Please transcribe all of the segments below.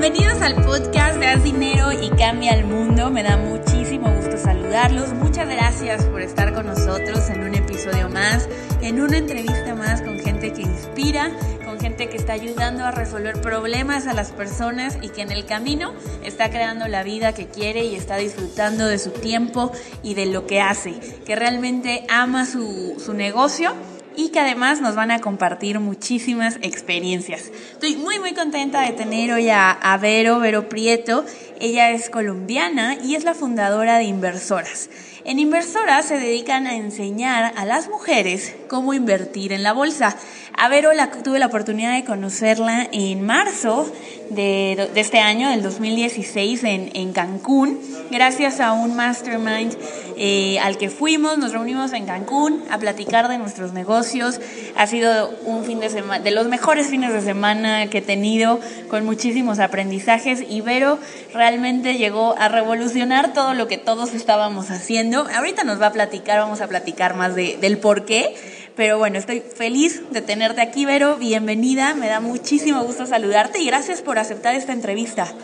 Bienvenidos al podcast de Haz Dinero y Cambia el Mundo. Me da muchísimo gusto saludarlos. Muchas gracias por estar con nosotros en un episodio más, en una entrevista más con gente que inspira, con gente que está ayudando a resolver problemas a las personas y que en el camino está creando la vida que quiere y está disfrutando de su tiempo y de lo que hace, que realmente ama su, su negocio y que además nos van a compartir muchísimas experiencias. Estoy muy muy contenta de tener hoy a, a Vero, Prieto. Ella es colombiana y es la fundadora de Inversoras. En Inversoras se dedican a enseñar a las mujeres cómo invertir en la bolsa. A Vero la, tuve la oportunidad de conocerla en marzo de, de este año, del 2016, en, en, Cancún, gracias a un mastermind eh, al que fuimos, nos reunimos en Cancún a platicar de nuestros negocios. Ha sido un fin de semana, de los mejores fines de semana que he tenido, con muchísimos aprendizajes y Vero realmente llegó a revolucionar todo lo que todos estábamos haciendo. Ahorita nos va a platicar, vamos a platicar más de, del por qué pero bueno, estoy feliz de tenerte aquí, Vero. Bienvenida, me da muchísimo gusto saludarte y gracias por aceptar esta entrevista.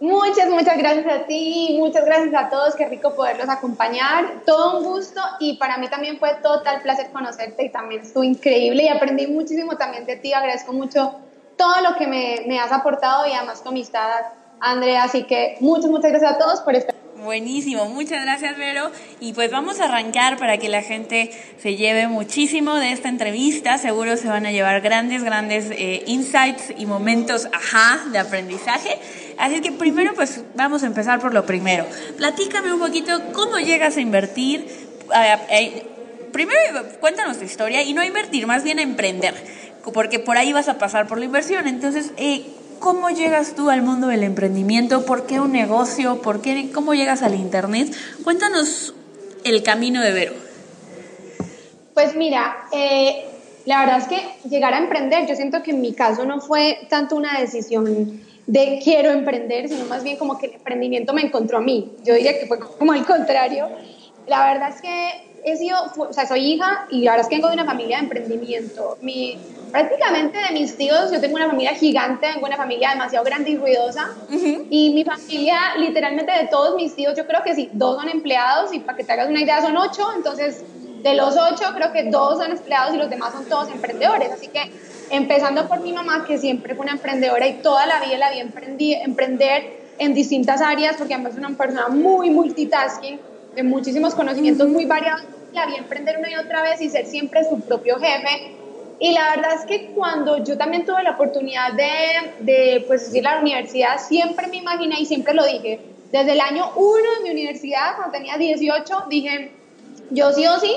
Muchas, muchas gracias a ti, muchas gracias a todos, qué rico poderlos acompañar, todo un gusto y para mí también fue total placer conocerte y también estuvo increíble y aprendí muchísimo también de ti, agradezco mucho todo lo que me, me has aportado y además tu amistad, Andrea, así que muchas, muchas gracias a todos por estar Buenísimo, muchas gracias Vero. Y pues vamos a arrancar para que la gente se lleve muchísimo de esta entrevista. Seguro se van a llevar grandes, grandes eh, insights y momentos, ajá, de aprendizaje. Así que primero pues vamos a empezar por lo primero. Platícame un poquito cómo llegas a invertir. Primero cuéntanos tu historia y no a invertir, más bien a emprender, porque por ahí vas a pasar por la inversión. Entonces, eh, ¿Cómo llegas tú al mundo del emprendimiento? ¿Por qué un negocio? ¿Por qué, ¿Cómo llegas al Internet? Cuéntanos el camino de Vero. Pues mira, eh, la verdad es que llegar a emprender, yo siento que en mi caso no fue tanto una decisión de quiero emprender, sino más bien como que el emprendimiento me encontró a mí. Yo diría que fue como al contrario. La verdad es que he sido, o sea, soy hija y la verdad es que vengo de una familia de emprendimiento. Mi, prácticamente de mis tíos, yo tengo una familia gigante, tengo una familia demasiado grande y ruidosa. Y mi familia, literalmente de todos mis tíos, yo creo que sí, dos son empleados y para que te hagas una idea son ocho. Entonces, de los ocho, creo que dos son empleados y los demás son todos emprendedores. Así que, empezando por mi mamá, que siempre fue una emprendedora y toda la vida la vi emprender en distintas áreas, porque además es una persona muy multitasking, de muchísimos conocimientos muy variados, la vi emprender una y otra vez y ser siempre su propio jefe y la verdad es que cuando yo también tuve la oportunidad de, de pues, ir a la universidad, siempre me imaginé y siempre lo dije, desde el año 1 de mi universidad, cuando tenía 18, dije, yo sí o sí,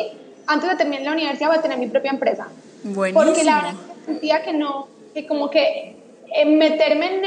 antes de terminar la universidad voy a tener mi propia empresa. Buenísimo. Porque la verdad sentía que no, que como que eh, meterme en...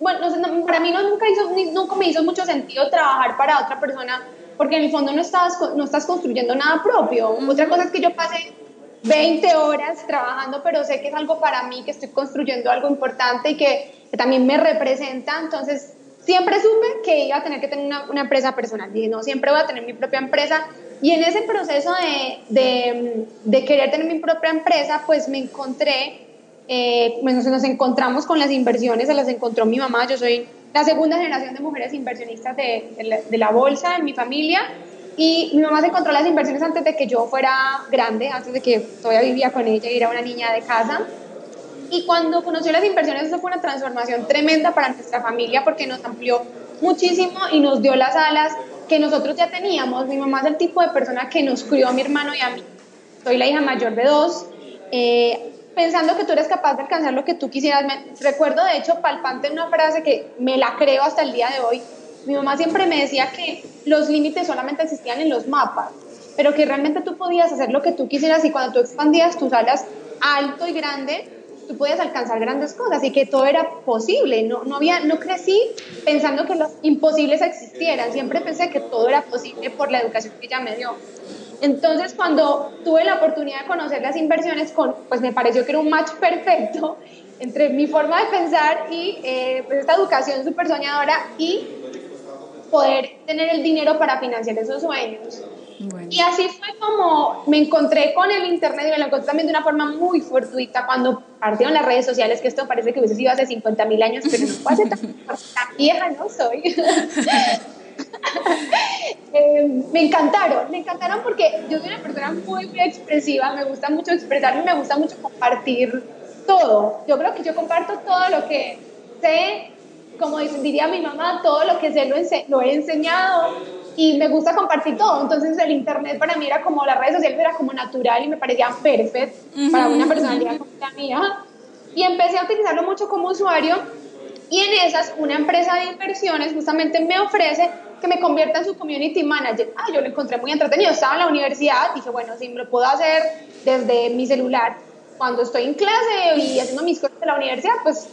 Bueno, para mí no, nunca, hizo, nunca me hizo mucho sentido trabajar para otra persona porque en el fondo no estás, no estás construyendo nada propio. Otra cosa es que yo pasé 20 horas trabajando, pero sé que es algo para mí, que estoy construyendo algo importante y que, también me representa. Entonces, siempre supe que iba a tener que tener una, empresa personal. Dije, no, siempre voy a tener mi propia empresa. Y en ese proceso de, de, de querer tener mi propia empresa, pues me encontré, eh, pues nos encontramos con las inversiones, se las encontró mi mamá. Yo soy la segunda generación de mujeres inversionistas de, de, la, la bolsa en mi familia. Y mi mamá se encontró las inversiones antes de que yo fuera grande, antes de que todavía vivía con ella y era una niña de casa. Y cuando conoció las inversiones, eso fue una transformación tremenda para nuestra familia porque nos amplió muchísimo y nos dio las alas que nosotros ya teníamos. Mi mamá es el tipo de persona que nos crió a mi hermano y a mí. Soy la hija mayor de dos. Eh, pensando que tú eres capaz de alcanzar lo que tú quisieras. Me, recuerdo, de hecho, palpante una frase que me la creo hasta el día de hoy. Mi mamá siempre me decía que los límites solamente existían en los mapas, pero que realmente tú podías hacer lo que tú quisieras y cuando tú expandías tus alas alto y grande, tú podías alcanzar grandes cosas y que todo era posible. No, no, había, no crecí pensando que los imposibles existieran, siempre pensé que todo era posible por la educación que ella me dio. Entonces, cuando tuve la oportunidad de conocer las inversiones, con, pues me pareció que era un match perfecto entre mi forma de pensar y eh, pues esta educación súper soñadora y poder tener el dinero para financiar esos sueños. Y así fue como me encontré con el Internet y me lo encontré también de una forma muy fortuita cuando partieron las redes sociales, que esto parece que hubiese sido hace 50 mil años, pero no fue hace tan, tan vieja, no soy. Eh, me encantaron, me encantaron porque yo soy una persona muy, muy expresiva, me gusta mucho expresarme, me gusta mucho compartir todo. Yo creo que yo comparto todo lo que sé, como diría mi mamá, todo lo que sé lo, lo he enseñado y me gusta compartir todo. Entonces el internet para mí era como, las redes sociales era como natural y me parecía perfecto para una personalidad como la mía. Y empecé a utilizarlo mucho como usuario y en esas una empresa de inversiones justamente me ofrece que me convierta en su community manager. Ah, yo lo encontré muy entretenido. Estaba en la universidad, dije, bueno, si me lo puedo hacer desde mi celular cuando estoy en clase y haciendo mis cosas de la universidad, pues,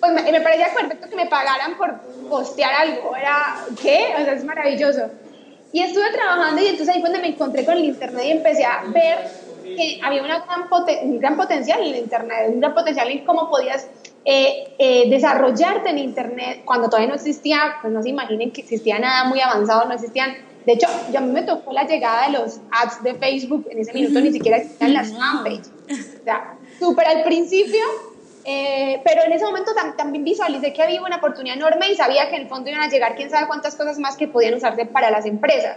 pues me, me parecía perfecto que me pagaran por postear algo. Era, ¿qué? O sea, es maravilloso. Y estuve trabajando y entonces ahí fue donde me encontré con el Internet y empecé a ver que había una gran un gran potencial en el Internet, un gran potencial en cómo podías eh, eh, desarrollarte en Internet cuando todavía no existía, pues no se imaginen que existía nada muy avanzado, no existían. De hecho, yo a mí me tocó la llegada de los ads de Facebook, en ese minuto ni siquiera existían las fanpages. O sea, súper al principio, eh, pero en ese momento también visualicé que había una oportunidad enorme y sabía que en el fondo iban a llegar quién sabe cuántas cosas más que podían usarse para las empresas.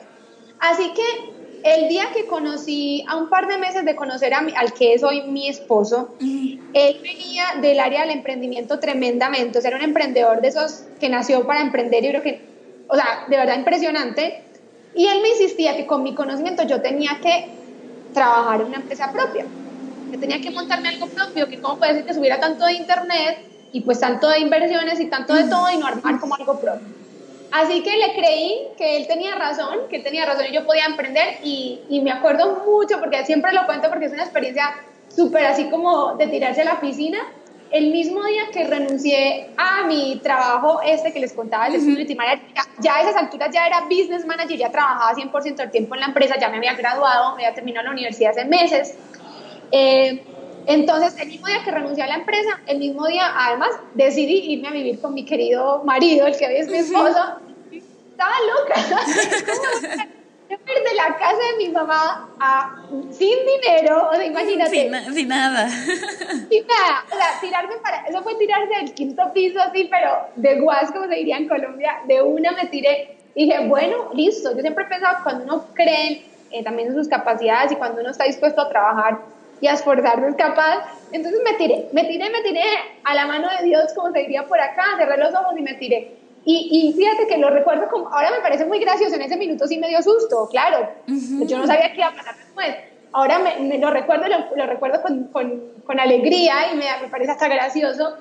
Así que el día que conocí, a un par de meses de conocer a al que es hoy mi esposo, él venía del área del emprendimiento tremendamente, o sea, era un emprendedor de esos que nació para emprender y creo que, o sea, de verdad impresionante. Y él me insistía que con mi conocimiento yo tenía que trabajar en una empresa propia, que tenía que montarme algo propio, que cómo puede ser que subiera tanto de internet y pues tanto de inversiones y tanto de todo y no armar como algo propio. Así que le creí que él tenía razón, que él tenía razón y yo podía emprender y, y me acuerdo mucho, porque siempre lo cuento porque es una experiencia súper así como de tirarse a la piscina. El mismo día que renuncié a mi trabajo este que les contaba de Community Manager, ya a esas alturas ya era Business Manager, ya trabajaba 100% del tiempo en la empresa, ya me había graduado, me había terminado la universidad hace meses. Eh, entonces, el mismo día que renuncié a la empresa, el mismo día, además, decidí irme a vivir con mi querido marido, el que hoy es mi esposo. Estaba loca. Yo de la casa de mi mamá a, sin dinero, o sea, imagínate. Sin, sin, nada. Sin nada. O sea, tirarme para. Eso fue tirarse del quinto piso, así, pero de guas, como se diría en Colombia. De una me tiré. Y dije, bueno, listo. Yo siempre he pensado que cuando uno cree eh, también en sus capacidades y cuando uno está dispuesto a trabajar y a esforzarse es capaz. Entonces me tiré, me tiré, me tiré a la mano de Dios, como se diría por acá, cerré los ojos y me tiré. Y, y, fíjate que lo recuerdo como, ahora me parece muy gracioso, en ese minuto sí me dio susto, claro. Yo no sabía qué iba a pasar después. Ahora me, lo recuerdo, lo, lo recuerdo con, con, con, alegría y me, me, parece hasta gracioso.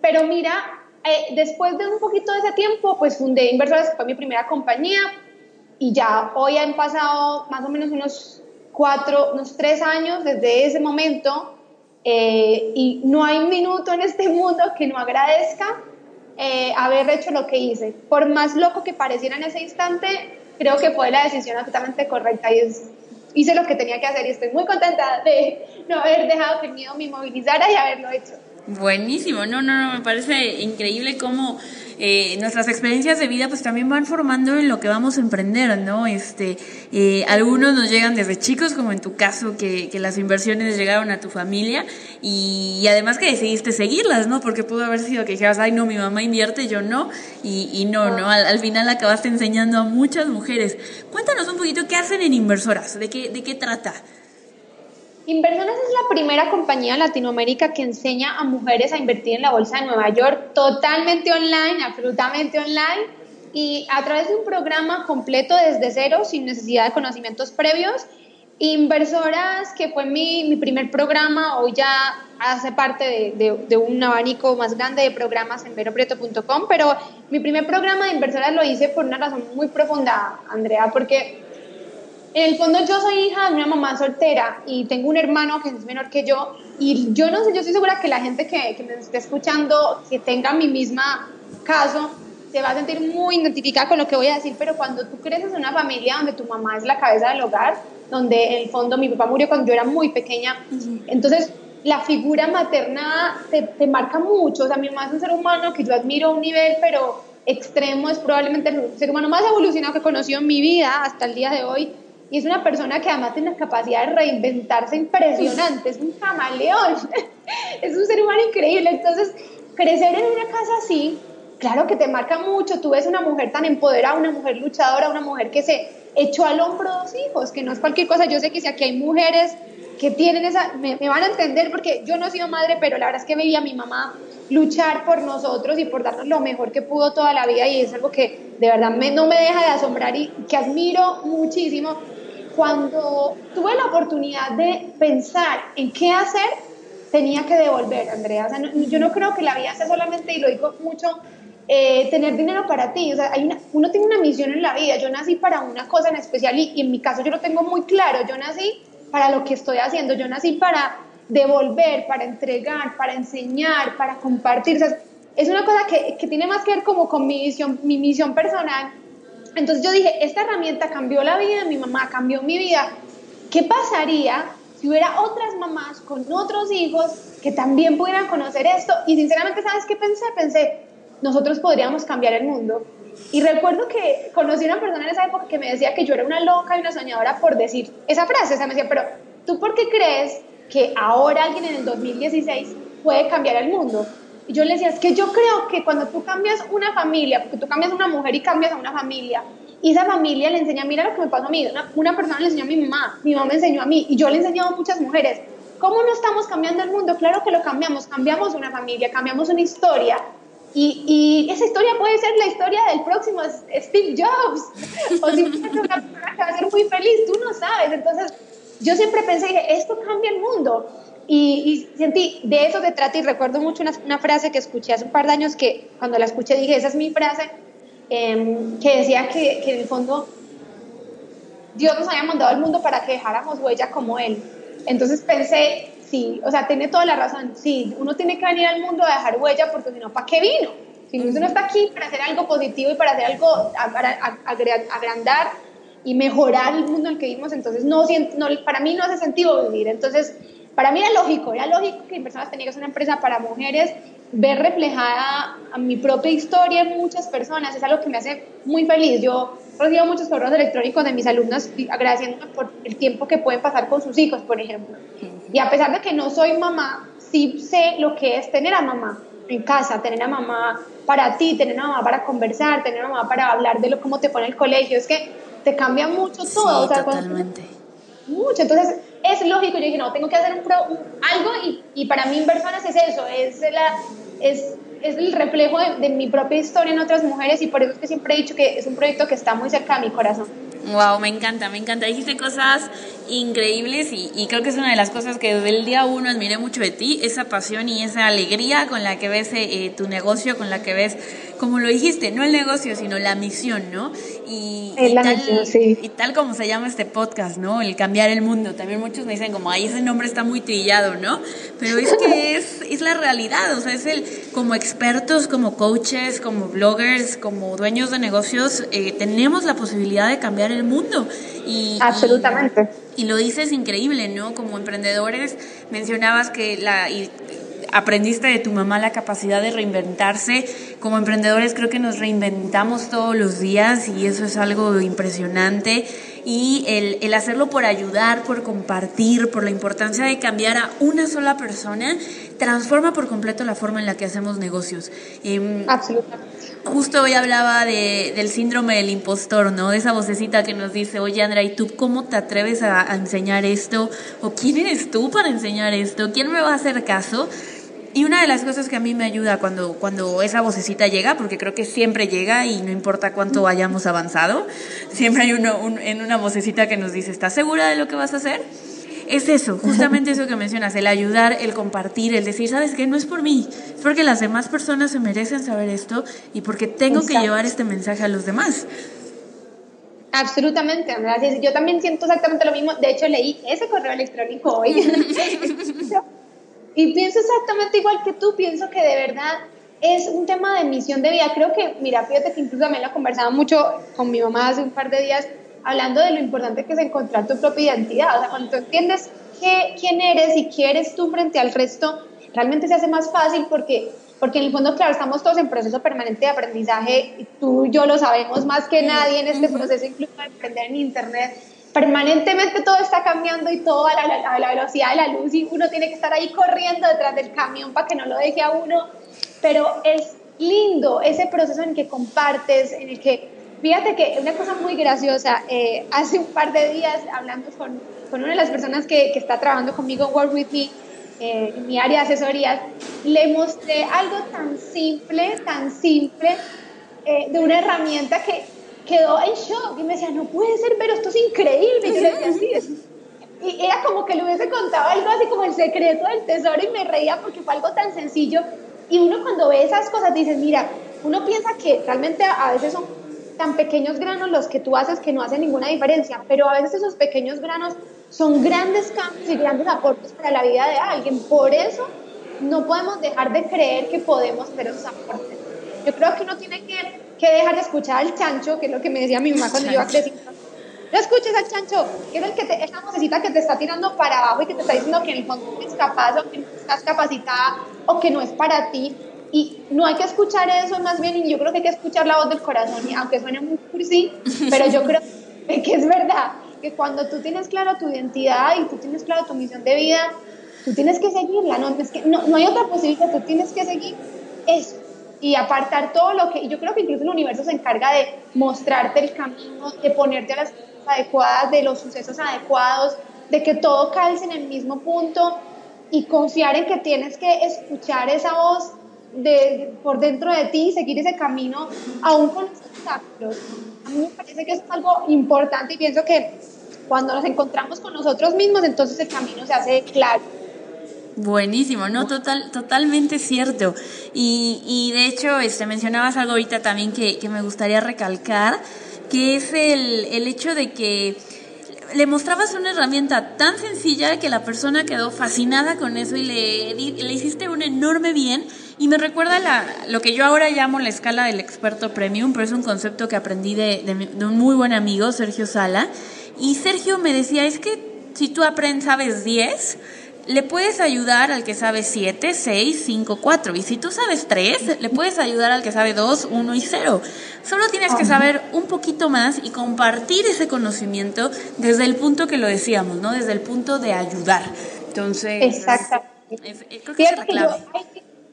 Pero mira, eh, después de un poquito de ese tiempo, pues fundé Inversores, fue mi primera compañía. Y ya hoy han pasado más o menos unos cuatro, unos tres años desde ese momento. Eh, y no hay minuto en este mundo que no agradezca eh, haber hecho lo que hice. Por más loco que pareciera en ese instante, creo que fue la decisión absolutamente correcta y hice lo que tenía que hacer y estoy muy contenta de no haber dejado que el miedo me movilizara y haberlo hecho. Buenísimo, no, no, no, me parece increíble cómo eh, nuestras experiencias de vida pues también van formando en lo que vamos a emprender, ¿no? Este, eh, algunos nos llegan desde chicos, como en tu caso, que, que las inversiones llegaron a tu familia y, además que decidiste seguirlas, ¿no? Porque pudo haber sido que dijeras, ay, no, mi mamá invierte, yo no, y, y no, ¿no? Al, al, final acabaste enseñando a muchas mujeres. Cuéntanos un poquito qué hacen en Inversoras, de qué, de qué trata. Inversiones es la primera compañía en Latinoamérica que enseña a mujeres a invertir en la bolsa de Nueva York totalmente online, absolutamente online y a través de un programa completo desde cero, sin necesidad de conocimientos previos. Inversoras, que fue mi, mi primer programa, hoy ya hace parte de, de, de, un abanico más grande de programas en veroprieto.com, pero mi primer programa de inversoras lo hice por una razón muy profunda, Andrea, porque en el fondo yo soy hija de una mamá soltera y tengo un hermano que es menor que yo y yo no sé, yo estoy segura que la gente que, que me esté escuchando, que tenga mi misma caso, se va a sentir muy identificada con lo que voy a decir, pero cuando tú creces en una familia donde tu mamá es la cabeza del hogar, donde en el fondo mi papá murió cuando yo era muy pequeña, entonces la figura materna te, te, marca mucho, o sea, mi mamá es un ser humano que yo admiro a un nivel, pero extremo, es probablemente el ser humano más evolucionado que he conocido en mi vida hasta el día de hoy, y es una persona que además tiene la capacidad de reinventarse impresionante, es un camaleón, es un ser humano increíble. Entonces, crecer en una casa así, claro que te marca mucho. Tú ves una mujer tan empoderada, una mujer luchadora, una mujer que se echó al hombro dos hijos, que no es cualquier cosa. Yo sé que si aquí hay mujeres que tienen esa, me, van a entender porque yo no he sido madre, pero la verdad es que veía a mi mamá luchar por nosotros y por darnos lo mejor que pudo toda la vida y es algo que de verdad no me deja de asombrar y que admiro muchísimo cuando tuve la oportunidad de pensar en qué hacer, tenía que devolver, Andrea. O sea, yo no creo que la vida sea solamente, y lo digo mucho, eh, tener dinero para ti. O sea, hay uno tiene una misión en la vida. Yo nací para una cosa en especial y, y, en mi caso yo lo tengo muy claro. Yo nací para lo que estoy haciendo. Yo nací para devolver, para entregar, para enseñar, para compartir. O sea, es una cosa que, que tiene más que ver como con mi misión, mi misión personal entonces yo dije, esta herramienta cambió la vida de mi mamá, cambió mi vida. ¿Qué pasaría si hubiera otras mamás con otros hijos que también pudieran conocer esto? Y sinceramente, ¿sabes qué pensé? Pensé, nosotros podríamos cambiar el mundo. Y recuerdo que conocí a una persona en esa época que me decía que yo era una loca y una soñadora por decir esa frase. O sea, me decía, pero ¿tú por qué crees que ahora alguien en el 2016 puede cambiar el mundo? Y yo le decía, es que yo creo que cuando tú cambias una familia, porque tú cambias una mujer y cambias a una familia, y esa familia le enseña, mira lo que me pasó a mí, una, persona le enseñó a mi mamá, mi mamá me enseñó a mí, y yo le he enseñado a muchas mujeres. ¿Cómo no estamos cambiando el mundo? Claro que lo cambiamos, cambiamos una familia, cambiamos una historia, y, y, esa historia puede ser la historia del próximo Steve Jobs, o simplemente una persona que va a ser muy feliz, tú no sabes. Entonces, yo siempre pensé, dije, esto cambia el mundo. Y, sentí, de eso se trata y recuerdo mucho una, una, frase que escuché hace un par de años que cuando la escuché dije, esa es mi frase, em, que decía que, que, en el fondo Dios nos había mandado al mundo para que dejáramos huella como Él. Entonces pensé, sí, o sea, tiene toda la razón, sí, uno tiene que venir al mundo a dejar huella porque si no, ¿para qué vino? Si uno está aquí para hacer algo positivo y para hacer algo, para agrandar y mejorar el mundo en el que vivimos, entonces no, no, para mí no hace sentido vivir. Entonces, para mí era lógico, era lógico que Personas que ser una empresa para mujeres, ver reflejada a mi propia historia en muchas personas, es algo que me hace muy feliz. Yo recibo muchos correos electrónicos de mis alumnas agradeciéndome por el tiempo que pueden pasar con sus hijos, por ejemplo. Y a pesar de que no soy mamá, sí sé lo que es tener a mamá en casa, tener a mamá para ti, tener a mamá para conversar, tener a mamá para hablar de lo, cómo te pone el colegio. Es que te cambia mucho todo. Sí, totalmente. mucho. Entonces, es lógico, yo dije, no, tengo que hacer un, algo y, y, para mí en personas es eso, es, la, es, es el reflejo de, de, mi propia historia en otras mujeres y por eso es que siempre he dicho que es un proyecto que está muy cerca de mi corazón. Wow, me encanta, me encanta. Dijiste cosas increíbles y, y, creo que es una de las cosas que desde el día uno admiré mucho de ti, esa pasión y esa alegría con la que ves eh, tu negocio, con la que ves, como lo dijiste, no el negocio, sino la misión, ¿no? Y, y, tal, y tal como se llama este podcast, ¿no? El cambiar el mundo. También muchos me dicen como, ay, ese nombre está muy trillado, ¿no? Pero es que es, es la realidad, o sea, es el, como expertos, como coaches, como bloggers, como dueños de negocios, eh, tenemos la posibilidad de cambiar el mundo. Y, Absolutamente. Y, lo dices increíble, ¿no? Como emprendedores, mencionabas que la... Y, aprendiste de tu mamá la capacidad de reinventarse. Como emprendedores creo que nos reinventamos todos los días y eso es algo impresionante. Y el, el, hacerlo por ayudar, por compartir, por la importancia de cambiar a una sola persona, transforma por completo la forma en la que hacemos negocios. Eh, Absolutamente justo hoy hablaba de, del síndrome del impostor, ¿no? De esa vocecita que nos dice, oye Andrea, ¿y tú cómo te atreves a, a, enseñar esto? ¿O quién eres tú para enseñar esto? ¿Quién me va a hacer caso? Y una de las cosas que a mí me ayuda cuando, cuando esa vocecita llega, porque creo que siempre llega y no importa cuánto hayamos avanzado, siempre hay uno un, en una vocecita que nos dice, ¿estás segura de lo que vas a hacer? Es eso, justamente eso que mencionas, el ayudar, el compartir, el decir, sabes que no es por mí, es porque las demás personas se merecen saber esto y porque tengo Exacto. que llevar este mensaje a los demás. Absolutamente, Andrea. Yo también siento exactamente lo mismo. De hecho, leí ese correo electrónico hoy. y pienso exactamente igual que tú. Pienso que de verdad es un tema de misión de vida. Creo que, mira, fíjate que incluso también lo conversaba mucho con mi mamá hace un par de días hablando de lo importante que es encontrar tu propia identidad. O sea, cuando tú entiendes qué, quién eres y qué eres tú frente al resto, realmente se hace más fácil porque, porque en el fondo, claro, estamos todos en proceso permanente de aprendizaje. Y tú y yo lo sabemos más que nadie en este proceso, incluso de aprender en Internet. permanentemente todo está cambiando y todo a la, a la, velocidad de la luz y uno tiene que estar ahí corriendo detrás del camión para que no lo deje a uno, pero es lindo ese proceso en el que compartes, en el que, fíjate que una cosa muy graciosa, eh, hace un par de días hablando con, con una de las personas que, que está trabajando conmigo en Work With Me, eh, en mi área de asesorías, le mostré algo tan simple, tan simple, eh, de una herramienta que quedó en shock y me decía, no puede ser, pero esto es increíble. Y yo le decía, así Y era como que le hubiese contado algo así como el secreto del tesoro y me reía porque fue algo tan sencillo. Y uno cuando ve esas cosas dice, mira, uno piensa que realmente a veces son tan pequeños granos los que tú haces que no hacen ninguna diferencia, pero a veces esos pequeños granos son grandes cambios y grandes aportes para la vida de alguien. Por eso no podemos dejar de creer que podemos hacer esos aportes. Yo creo que uno tiene que que dejar de escuchar al chancho, que es lo que me decía mi mamá cuando yo iba creciendo. No escuches al chancho, que es el que te, esa vocecita que te está tirando para abajo y que te está diciendo que en el fondo no eres capaz o que no estás capacitada o que no es para ti. Y no hay que escuchar eso, más bien, yo creo que hay que escuchar la voz del corazón, y aunque suene muy cursi, pero yo creo que es verdad, que cuando tú tienes claro tu identidad y tú tienes claro tu misión de vida, tú tienes que seguirla, no, es que no, no hay otra posibilidad, tú tienes que seguir eso y apartar todo lo que, y yo creo que incluso el universo se encarga de mostrarte el camino, de ponerte a las cosas adecuadas, de los sucesos adecuados, de que todo calce en el mismo punto y confiar en que tienes que escuchar esa voz de, por dentro de ti seguir ese camino aún con los obstáculos. A mí me parece que es algo importante y pienso que cuando nos encontramos con nosotros mismos, entonces el camino se hace claro Buenísimo, no, total, totalmente cierto. Y, y de hecho, este, mencionabas algo ahorita también que, que me gustaría recalcar, que es el, el hecho de que le mostrabas una herramienta tan sencilla que la persona quedó fascinada con eso y le, le hiciste un enorme bien. Y me recuerda la, lo que yo ahora llamo la escala del experto premium, pero es un concepto que aprendí de, de, de un muy buen amigo, Sergio Sala. Y Sergio me decía, es que si tú aprendes, sabes 10, le puedes ayudar al que sabe 7, 6, 5, 4. Y si tú sabes 3, le puedes ayudar al que sabe 2, 1 y 0. Solo tienes que saber un poquito más y compartir ese conocimiento desde el punto que lo decíamos, ¿no? Desde el punto de ayudar. Entonces, Exactamente. creo que es la clave.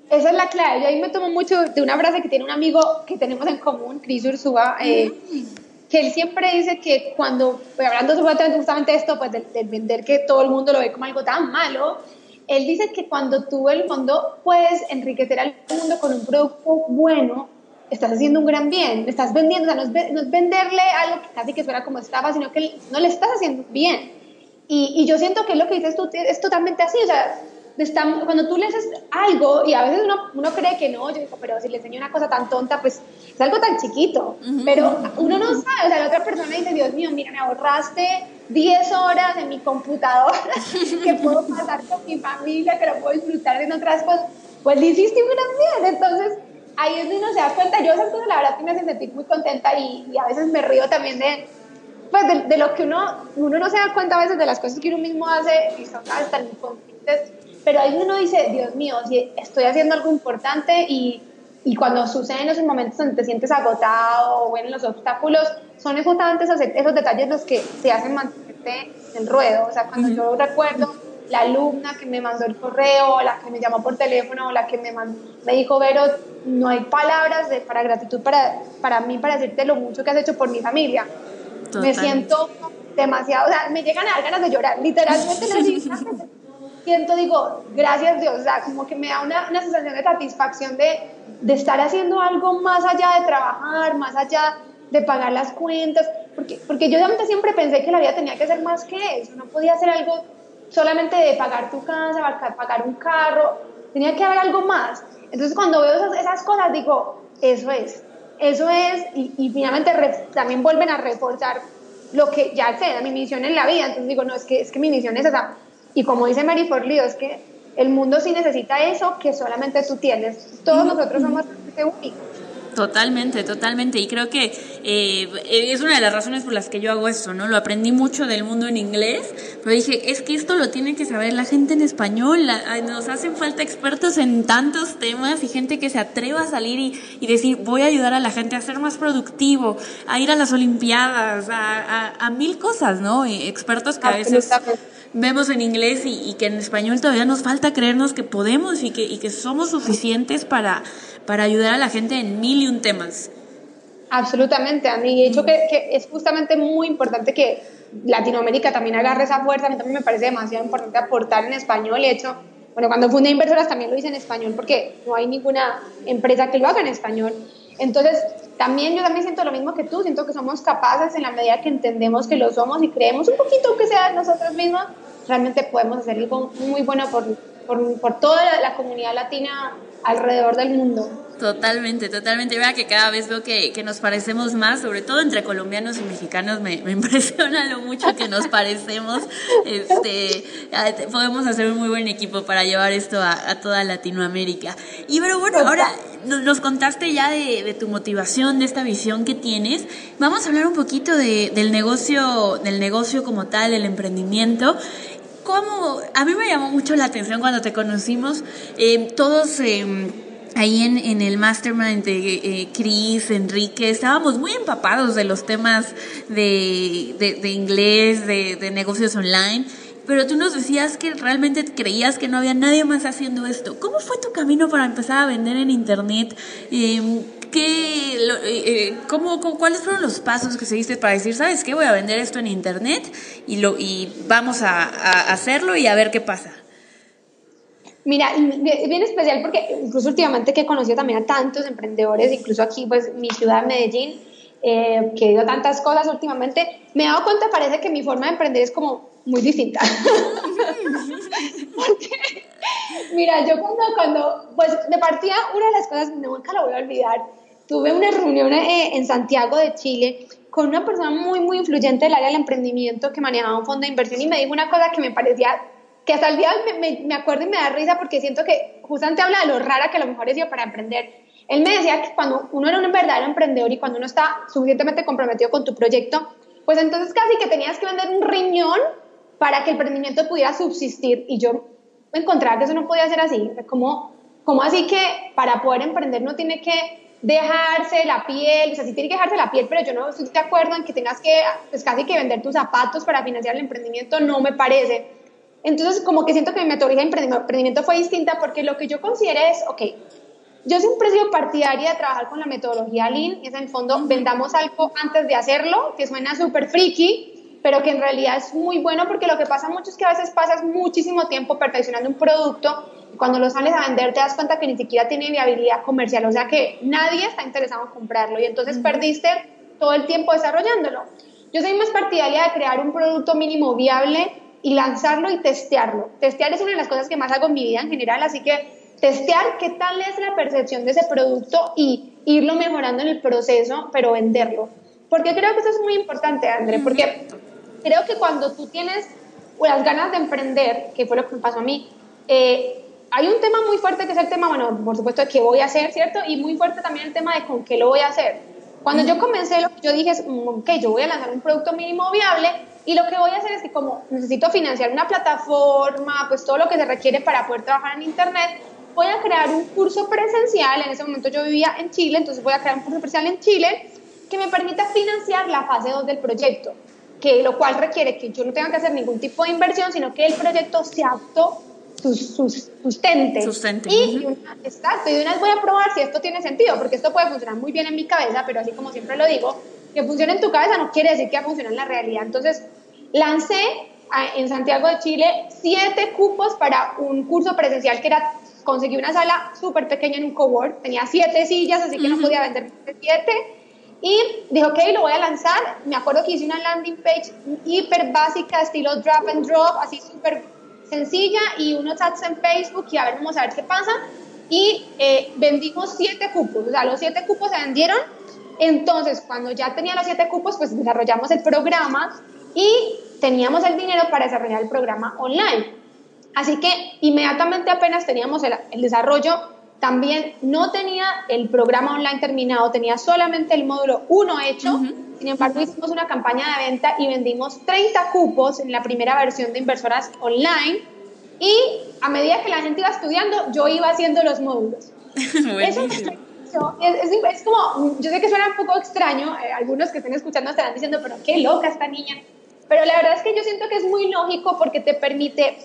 Esa es la clave. Yo ahí me tomo mucho de una frase que tiene un amigo que tenemos en común, Cris Ursúa. Eh, que él siempre dice que cuando, pues, hablando justamente esto, pues del, vender que todo el mundo lo ve como algo tan malo, él dice que cuando tú el fondo puedes enriquecer al mundo con un producto bueno, estás haciendo un gran bien, estás vendiendo, o sea, no es, venderle algo que casi que suena como estafa, sino que no le estás haciendo bien. Y, y, yo siento que lo que dices tú es totalmente así, o sea, cuando tú le haces algo, y a veces uno, uno cree que no, yo digo, pero si le enseño una cosa tan tonta, pues es algo tan chiquito, pero uno no sabe, o sea, la otra persona dice, Dios mío, mira, me ahorraste 10 horas en mi computadora que puedo pasar con mi familia, que lo puedo disfrutar en otras cosas, pues le hiciste un gran bien, entonces ahí es donde uno se da cuenta, yo esas cosas la verdad que me hace sentir muy contenta y, y a veces me río también de, pues de, lo que uno, uno no se da cuenta a veces de las cosas que uno mismo hace y son tan inconscientes pero ahí uno dice, Dios mío, si estoy haciendo algo importante y, y cuando suceden esos momentos donde te sientes agotado o en los obstáculos, son justamente esos, esos detalles los que te hacen mantenerte en ruedo. O sea, cuando yo recuerdo la alumna que me mandó el correo, la que me llamó por teléfono, la que me, me dijo, Vero, no hay palabras de, para gratitud para, para mí, para decirte lo mucho que has hecho por mi familia. Me siento demasiado, o sea, me llegan a dar ganas de llorar, literalmente siento, digo, gracias Dios, o sea, como que me da una, una sensación de satisfacción de, de estar haciendo algo más allá de trabajar, más allá de pagar las cuentas, porque, porque yo realmente siempre pensé que la vida tenía que ser más que eso, no podía ser algo solamente de pagar tu casa, pagar un carro, tenía que haber algo más. Entonces cuando veo esas, esas cosas digo, eso es, eso es, y, y finalmente también vuelven a reforzar lo que ya sé, mi misión en la vida, entonces digo, no, es que, es que mi misión es esa, y como dice Mary Forleo, es que el mundo sí necesita eso que solamente tú tienes. Todos nosotros somos únicos. Totalmente, totalmente. Y creo que eh, es una de las razones por las que yo hago esto, ¿no? Lo aprendí mucho del mundo en inglés, pero dije, es que esto lo tiene que saber la gente en español. nos hacen falta expertos en tantos temas y gente que se atreva a salir y, decir, voy a ayudar a la gente a ser más productivo, a ir a las Olimpiadas, a, mil cosas, ¿no? expertos que a veces vemos en inglés y, que en español todavía nos falta creernos que podemos y que, y que somos suficientes para, para ayudar a la gente en mil y un temas. Absolutamente, Andy. De hecho, que, que, es justamente muy importante que Latinoamérica también agarre esa fuerza. A mí también me parece demasiado importante aportar en español. De hecho, bueno, cuando fundé Inversoras también lo hice en español porque no hay ninguna empresa que lo haga en español. Entonces, también yo también siento lo mismo que tú. Siento que somos capaces en la medida que entendemos que lo somos y creemos un poquito que sea nosotros mismos, realmente podemos hacer algo muy bueno por, por, por toda la comunidad latina alrededor del mundo. Totalmente, totalmente. Vea que cada vez veo que, que, nos parecemos más, sobre todo entre colombianos y mexicanos, me, me impresiona lo mucho que nos parecemos. Este, podemos hacer un muy buen equipo para llevar esto a, toda Latinoamérica. Y pero bueno, ahora nos contaste ya de, de, tu motivación, de esta visión que tienes. Vamos a hablar un poquito de, del negocio, del negocio como tal, el emprendimiento. ¿Cómo? A mí me llamó mucho la atención cuando te conocimos. Eh, todos eh, ahí en, en, el mastermind de eh, Cris, Enrique, estábamos muy empapados de los temas de, de, inglés, de, de negocios online pero tú nos decías que realmente creías que no había nadie más haciendo esto. ¿Cómo fue tu camino para empezar a vender en Internet? Eh, ¿qué, eh, eh, cómo, ¿Cuáles fueron los pasos que seguiste para decir, sabes qué, voy a vender esto en Internet y, lo, y vamos a, a hacerlo y a ver qué pasa? Mira, bien especial porque incluso últimamente que he conocido también a tantos emprendedores, incluso aquí, pues mi ciudad, Medellín, eh, que he ido tantas cosas últimamente, me he dado cuenta, parece que mi forma de emprender es como muy distinta. mira, yo cuando, cuando, pues de partida, una de las cosas, nunca la voy a olvidar, tuve una reunión eh, en Santiago de Chile con una persona muy, muy influyente del área del emprendimiento que manejaba un fondo de inversión y me dijo una cosa que me parecía que hasta el día me, me, acuerdo y me da risa porque siento que justamente habla de lo rara que a lo mejor es yo para emprender. Él me decía que cuando uno era un verdadero emprendedor y cuando uno está suficientemente comprometido con tu proyecto, pues entonces casi que tenías que vender un riñón para que el emprendimiento pudiera subsistir. Y yo me encontraba que eso no podía ser así. Como, como así que para poder emprender no tiene que dejarse la piel, o sea, sí tiene que dejarse la piel, pero yo no estoy de acuerdo en que tengas que, pues casi que vender tus zapatos para financiar el emprendimiento, no me parece. Entonces, como que siento que mi metodología de emprendimiento fue distinta porque lo que yo consideré es, ok, yo siempre he sido partidaria de trabajar con la metodología Lean, es en el fondo, vendamos algo antes de hacerlo, que suena súper friki, pero que en realidad es muy bueno porque lo que pasa mucho es que a veces pasas muchísimo tiempo perfeccionando un producto y cuando lo sales a vender te das cuenta que ni siquiera tiene viabilidad comercial, o sea que nadie está interesado en comprarlo y entonces perdiste todo el tiempo desarrollándolo. Yo soy más partidaria de crear un producto mínimo viable y lanzarlo y testearlo. Testear es una de las cosas que más hago en mi vida en general, así que testear qué tal es la percepción de ese producto y irlo mejorando en el proceso, pero venderlo. Porque creo que eso es muy importante, André, porque creo que cuando tú tienes las ganas de emprender, que fue lo que me pasó a mí, eh, hay un tema muy fuerte que es el tema, bueno, por supuesto, de qué voy a hacer, ¿cierto? Y muy fuerte también el tema de con qué lo voy a hacer. Cuando yo comencé, lo que yo dije es, mm, ok, yo voy a lanzar un producto mínimo viable y lo que voy a hacer es que como necesito financiar una plataforma, pues todo lo que se requiere para poder trabajar en Internet, voy a crear un curso presencial. En ese momento yo vivía en Chile, entonces voy a crear un curso presencial en Chile que me permita financiar la fase 2 del proyecto, que lo cual requiere que yo no tenga que hacer ningún tipo de inversión, sino que el proyecto se auto sustente. Sustente. Y, exacto, y de una vez voy a probar si esto tiene sentido, porque esto puede funcionar muy bien en mi cabeza, pero así como siempre lo digo, que funcione en tu cabeza no quiere decir que va a funcionar en la realidad. Entonces, lancé en Santiago de Chile siete cupos para un curso presencial que era conseguí una sala súper pequeña en un cowork, tenía siete sillas, así que no podía vender siete. Y dije, ok, lo voy a lanzar. Me acuerdo que hice una landing page hiper básica, estilo drop and drop, así súper sencilla, y unos ads en Facebook, y a ver, vamos a ver qué pasa. Y eh, vendimos siete cupos, o sea, los siete cupos se vendieron. Entonces, cuando ya tenía los siete cupos, pues desarrollamos el programa y teníamos el dinero para desarrollar el programa online. Así que inmediatamente apenas teníamos el, desarrollo también no tenía el programa online terminado, tenía solamente el módulo 1 hecho. Sin embargo, hicimos una campaña de venta y vendimos 30 cupos en la primera versión de inversoras online. Y a medida que la gente iba estudiando, yo iba haciendo los módulos. Eso es, es, como, yo sé que suena un poco extraño, eh, algunos que estén escuchando estarán diciendo, pero qué loca esta niña. Pero la verdad es que yo siento que es muy lógico porque te permite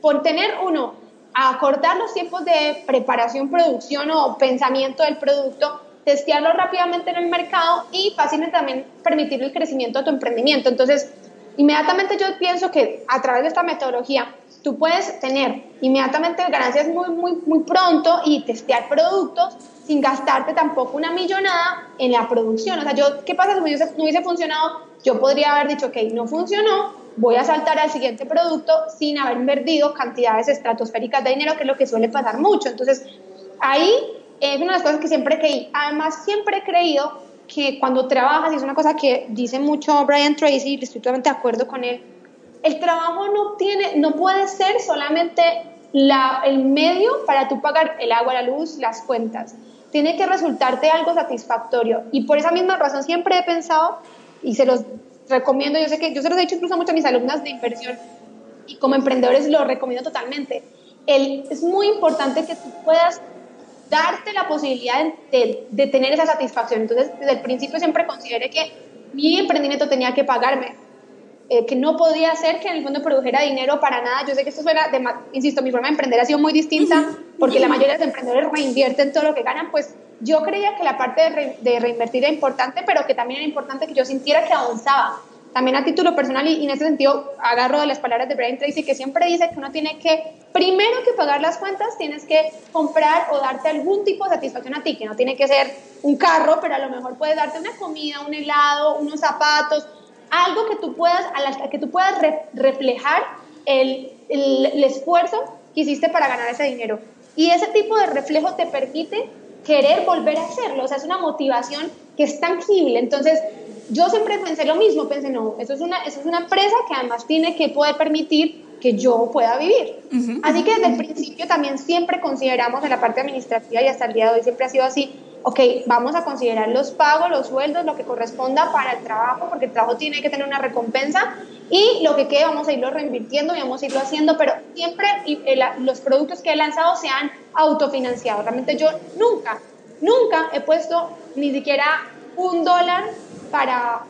por tener uno acortar los tiempos de preparación, producción o pensamiento del producto, testearlo rápidamente en el mercado y fácilmente también permitir el crecimiento de tu emprendimiento. Entonces, inmediatamente yo pienso que a través de esta metodología tú puedes tener inmediatamente ganancias muy, muy, muy pronto y testear productos sin gastarte tampoco una millonada en la producción. O sea, yo, ¿qué pasa si no hubiese funcionado? Yo podría haber dicho, ok, no funcionó, voy a saltar al siguiente producto sin haber invertido cantidades estratosféricas de dinero, que es lo que suele pasar mucho. Entonces, ahí es una de las cosas que siempre creí. Además, siempre he creído que cuando trabajas, y es una cosa que dice mucho Brian Tracy, y estoy totalmente de acuerdo con él, el trabajo no, tiene, no puede ser solamente la, el medio para tú pagar el agua, la luz, las cuentas. Tiene que resultarte algo satisfactorio. Y por esa misma razón siempre he pensado, y se los recomiendo, yo sé que yo se los he dicho incluso mucho a mis alumnas de inversión y como emprendedores lo recomiendo totalmente. El, es muy importante que tú puedas darte la posibilidad de, de, tener esa satisfacción. Entonces, desde el principio siempre consideré que mi emprendimiento tenía que pagarme, eh, que no podía ser que en el fondo produjera dinero para nada. Yo sé que esto suena, de, insisto, mi forma de emprender ha sido muy distinta porque la mayoría de los emprendedores reinvierten todo lo que ganan, pues yo creía que la parte de, reinvertir era importante, pero que también era importante que yo sintiera que avanzaba. También a título personal y, en ese sentido agarro de las palabras de Brian Tracy que siempre dice que uno tiene que, primero que pagar las cuentas, tienes que comprar o darte algún tipo de satisfacción a ti, que no tiene que ser un carro, pero a lo mejor puedes darte una comida, un helado, unos zapatos, algo que tú puedas, a la, que tú puedas reflejar el, el, el esfuerzo que hiciste para ganar ese dinero. Y ese tipo de reflejo te permite querer volver a hacerlo, o sea, es una motivación que es tangible. Entonces, yo siempre pensé lo mismo, pensé, no, eso es una, eso es una empresa que además tiene que poder permitir que yo pueda vivir. Así que desde el principio también siempre consideramos en la parte administrativa y hasta el día de hoy siempre ha sido así, ok, vamos a considerar los pagos, los sueldos, lo que corresponda para el trabajo, porque el trabajo tiene que tener una recompensa y lo que quede vamos a irlo reinvirtiendo y vamos a irlo haciendo, pero siempre los productos que he lanzado se han autofinanciado. Realmente yo nunca, nunca he puesto ni siquiera un dólar para,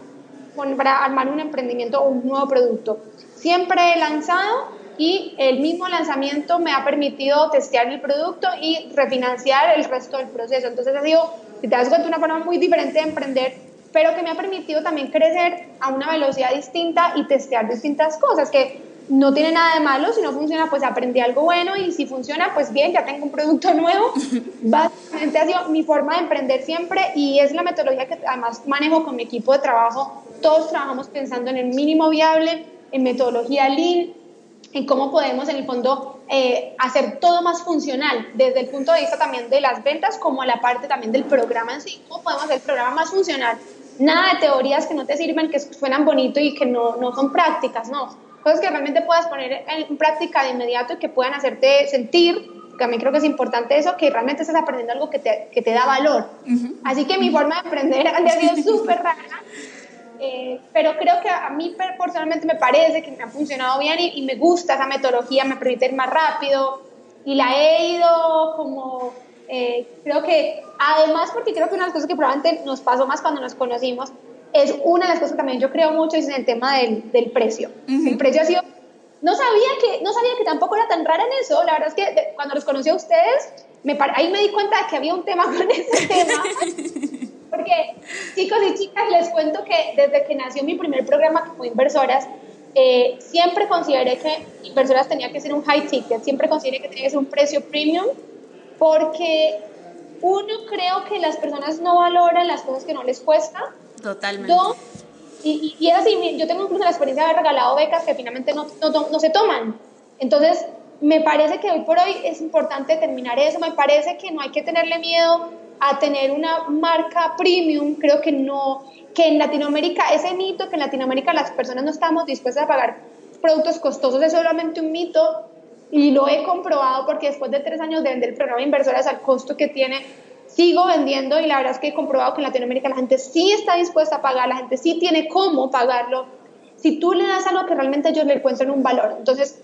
para armar un emprendimiento o un nuevo producto. Siempre he lanzado y el mismo lanzamiento me ha permitido testear el producto y refinanciar el resto del proceso. Entonces ha sido, si te das cuenta, una forma muy diferente de emprender, pero que me ha permitido también crecer a una velocidad distinta y testear distintas cosas, que no tiene nada de malo, si no funciona, pues aprendí algo bueno y si funciona, pues bien, ya tengo un producto nuevo. Básicamente ha sido mi forma de emprender siempre y es la metodología que además manejo con mi equipo de trabajo. Todos trabajamos pensando en el mínimo viable, en metodología lean, en cómo podemos en el fondo eh, hacer todo más funcional desde el punto de vista también de las ventas como la parte también del programa en sí, cómo podemos hacer el programa más funcional. Nada de teorías que no te sirven, que suenan bonito y que no, no son prácticas, no. Cosas que realmente puedas poner en práctica de inmediato y que puedan hacerte sentir, también creo que es importante eso, que realmente estás aprendiendo algo que te, que te da valor. Así que mi forma de aprender ha sido súper rara, eh, pero creo que a mí personalmente me parece que me ha funcionado bien y, me gusta esa metodología, me permite ir más rápido y la he ido como, eh, creo que además porque creo que una de las cosas que probablemente nos pasó más cuando nos conocimos es una de las cosas que también yo creo mucho es en el tema del, del precio. El precio ha sido no sabía que no sabía que tampoco era tan rara en eso. La verdad es que cuando los conocí a ustedes, me, ahí me di cuenta de que había un tema con ese tema. Porque, chicos y chicas, les cuento que desde que nació mi primer programa que fue Inversoras, eh, siempre consideré que Inversoras tenía que ser un high ticket, siempre consideré que tenía que ser un precio premium, porque uno, creo que las personas no valoran las cosas que no les cuesta. Totalmente. Dos, y, y, es así, yo tengo incluso la experiencia de haber regalado becas que finalmente no, no, no se toman. Entonces, me parece que hoy por hoy es importante terminar eso, me parece que no hay que tenerle miedo a tener una marca premium, creo que no, que en Latinoamérica, ese mito que en Latinoamérica las personas no estamos dispuestas a pagar productos costosos es solamente un mito. y lo he comprobado porque después de tres años de vender el programa de inversoras al costo que tiene, sigo vendiendo y la verdad es que he comprobado que en Latinoamérica la gente sí está dispuesta a pagar, la gente sí tiene cómo pagarlo, si tú le das algo que realmente ellos le encuentran un valor. Entonces,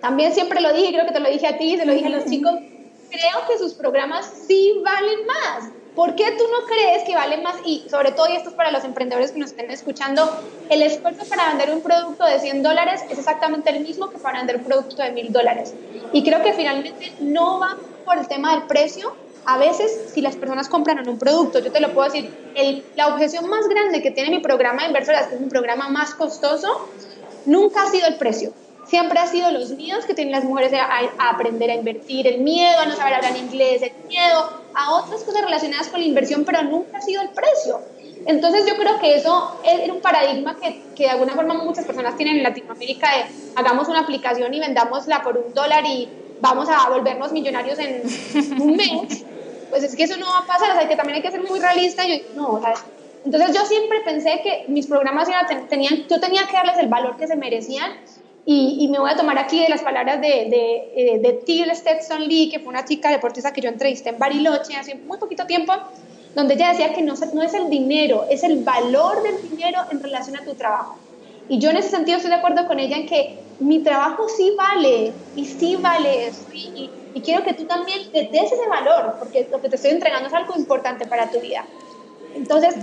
también siempre lo dije, creo que te lo dije a ti, se lo dije a los chicos, creo que sus programas sí valen más. ¿Por qué tú no crees que valen más? Y sobre todo, y esto es para los emprendedores que nos estén escuchando, el esfuerzo para vender un producto de 100 dólares es exactamente el mismo que para vender un producto de 1000 dólares. Y creo que finalmente no va por el tema del precio. A veces, si las personas compran en un producto, yo te lo puedo decir, el, la objeción más grande que tiene mi programa de inversoras, que es un programa más costoso, nunca ha sido el precio siempre ha sido los miedos que tienen las mujeres a, aprender a invertir, el miedo a no saber hablar inglés, el miedo a otras cosas relacionadas con la inversión, pero nunca ha sido el precio. Entonces yo creo que eso es un paradigma que, que de alguna forma muchas personas tienen en Latinoamérica de hagamos una aplicación y vendámosla por un dólar y vamos a volvernos millonarios en un mes. Pues es que eso no va a pasar, o sea, que también hay que ser muy realista. Yo, no, o sea, entonces yo siempre pensé que mis programas tenían, yo tenía que darles el valor que se merecían y, me voy a tomar aquí de las palabras de, de, eh, de Till Stetson Lee, que fue una chica deportista que yo entrevisté en Bariloche hace muy poquito tiempo, donde ella decía que no, no es el dinero, es el valor del dinero en relación a tu trabajo. Y yo en ese sentido estoy de acuerdo con ella en que mi trabajo sí vale, y sí vale eso, y, y quiero que tú también te des ese valor, porque lo que te estoy entregando es algo importante para tu vida. Entonces,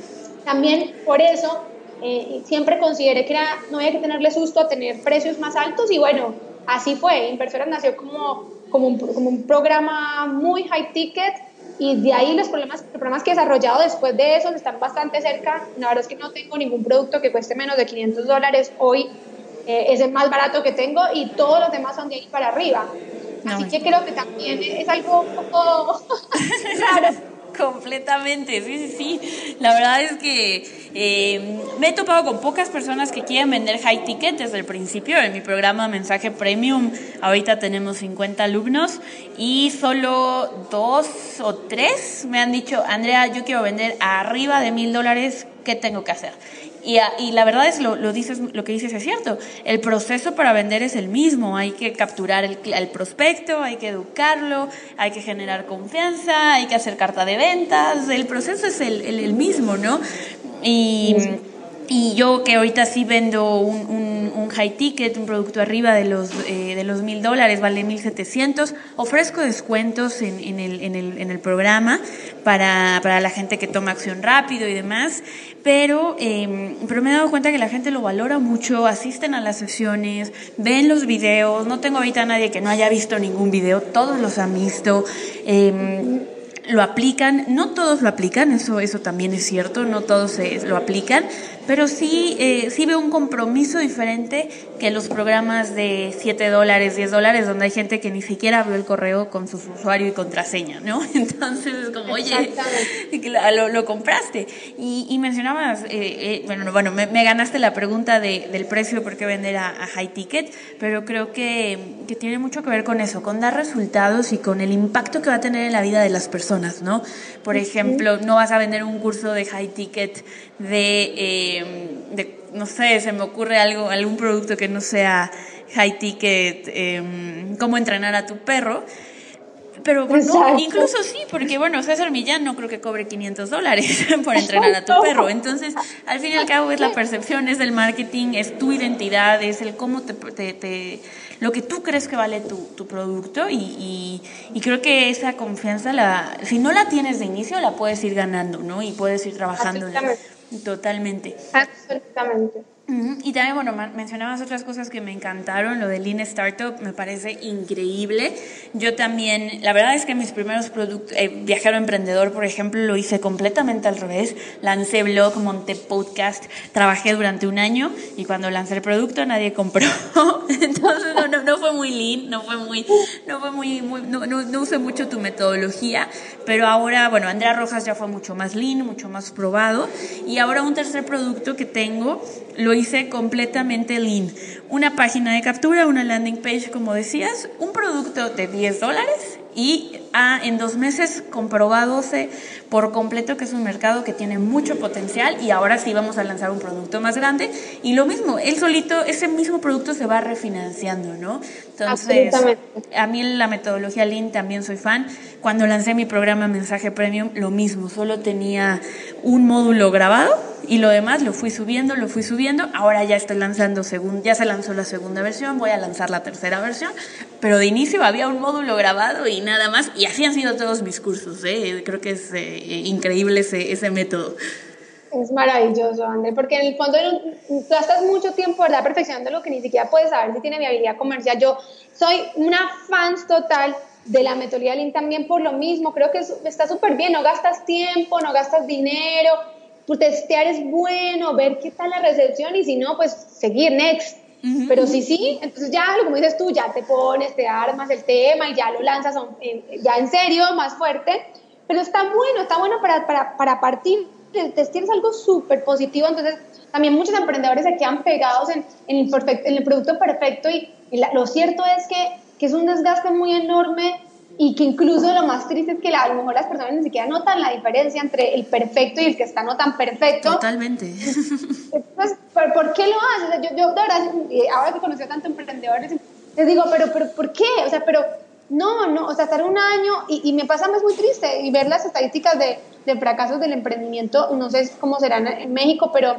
también por eso eh, siempre consideré que era, no había que tenerle susto a tener precios más altos y bueno, así fue. Inversoras nació como, como, un, como un programa muy high ticket y de ahí los problemas, los programas que he desarrollado después de eso están bastante cerca. La verdad es que no tengo ningún producto que cueste menos de 500 dólares hoy. Eh, es el más barato que tengo y todos los demás son de ahí para arriba. Así que creo que también es algo un poco raro Completamente, sí, sí, sí. La verdad es que eh, me he topado con pocas personas que quieren vender high ticket desde el principio. En mi programa Mensaje Premium ahorita tenemos 50 alumnos y solo dos o tres me han dicho, Andrea, yo quiero vender arriba de mil dólares, ¿qué tengo que hacer? Y, y, la verdad es, lo, lo, dices, lo que dices es cierto, el proceso para vender es el mismo, hay que capturar el, el, prospecto, hay que educarlo, hay que generar confianza, hay que hacer carta de ventas, el proceso es el, el, el mismo, ¿no? Y... Y yo que ahorita sí vendo un, un, high ticket, un producto arriba de los eh, de los mil dólares, vale mil setecientos, ofrezco descuentos en, en, el, en, el, en el programa para, para la gente que toma acción rápido y demás, pero, eh, pero me he dado cuenta que la gente lo valora mucho, asisten a las sesiones, ven los videos, no tengo ahorita a nadie que no haya visto ningún video, todos los han visto. Eh, lo aplican, no todos lo aplican, eso, eso también es cierto, no todos lo aplican, pero sí, eh, sí veo un compromiso diferente que los programas de 7 dólares, 10 dólares, donde hay gente que ni siquiera abrió el correo con su usuario y contraseña, ¿no? Entonces es como, oye, lo, lo compraste. Y, y mencionabas, eh, eh, bueno, bueno me, me, ganaste la pregunta de, del precio por qué vender a, a, high ticket, pero creo que, que tiene mucho que ver con eso, con dar resultados y con el impacto que va a tener en la vida de las personas, ¿no? Por ejemplo, no vas a vender un curso de high ticket de... De, no sé, se me ocurre algo, algún producto que no sea high ticket, eh, cómo entrenar a tu perro. Pero incluso sí, porque bueno, César Millán no creo que cobre 500 dólares por entrenar a tu perro. Entonces, al fin y al cabo es la percepción, es el marketing, es tu identidad, es el cómo te, te, te lo que tú crees que vale tu, tu producto y, y, y, creo que esa confianza, la, si no la tienes de inicio, la puedes ir ganando, ¿no? Y puedes ir trabajando. Totalmente. Absolutamente. Y también, bueno, mencionabas otras cosas que me encantaron, lo de Lean Startup me parece increíble. Yo también, la verdad es que mis primeros productos, eh, Viajero Emprendedor, por ejemplo, lo hice completamente al revés. Lancé blog, monté podcast, trabajé durante un año y cuando lancé el producto nadie compró. Entonces no, no, no, fue muy lean, no fue muy, no fue muy, muy no, no, no usé mucho tu metodología, pero ahora, bueno, Andrea Rojas ya fue mucho más lean, mucho más probado y ahora un tercer producto que tengo lo hice completamente lean. Una página de captura, una landing page, como decías, un producto de 10 dólares y ha en dos meses comprobadose por completo que es un mercado que tiene mucho potencial y ahora sí vamos a lanzar un producto más grande y lo mismo, él solito, ese mismo producto se va refinanciando, ¿no? Entonces, a mí la metodología Lean también soy fan. Cuando lancé mi programa Mensaje Premium, lo mismo, solo tenía un módulo grabado y lo demás lo fui subiendo, lo fui subiendo. Ahora ya estoy lanzando, segun, ya se lanzó la segunda versión, voy a lanzar la tercera versión, pero de inicio había un módulo grabado y nada más, y así han sido todos mis cursos. ¿eh? Creo que es eh, increíble ese, ese método. Es maravilloso, André, porque en el fondo gastas mucho tiempo, ¿verdad?, perfeccionando lo que ni siquiera puedes saber si tiene viabilidad comercial. Yo soy una fan total de la metodología Lean también por lo mismo. Creo que está súper bien, no gastas tiempo, no gastas dinero, pues testear es bueno, ver qué tal la recepción y si no, pues seguir next. Pero si sí, entonces ya, como dices tú, ya te pones, te armas el tema y ya lo lanzas ya en serio, más fuerte. Pero está bueno, está bueno para, para, para partir. El testear es algo súper positivo, entonces también muchos emprendedores se quedan pegados en, en, el, en el, producto perfecto y, lo cierto es que, que es un desgaste muy enorme y que incluso lo más triste es que a lo mejor las personas ni siquiera notan la diferencia entre el perfecto y el que está no tan perfecto. Totalmente. Entonces, ¿por, qué lo haces? yo, yo, de verdad, ahora que conocí a tantos emprendedores, les digo, pero, pero ¿por qué? O sea, pero no, no, o sea, estar un año y, y me pasa, es muy triste y ver las estadísticas de, de fracasos del emprendimiento, no sé cómo serán en México, pero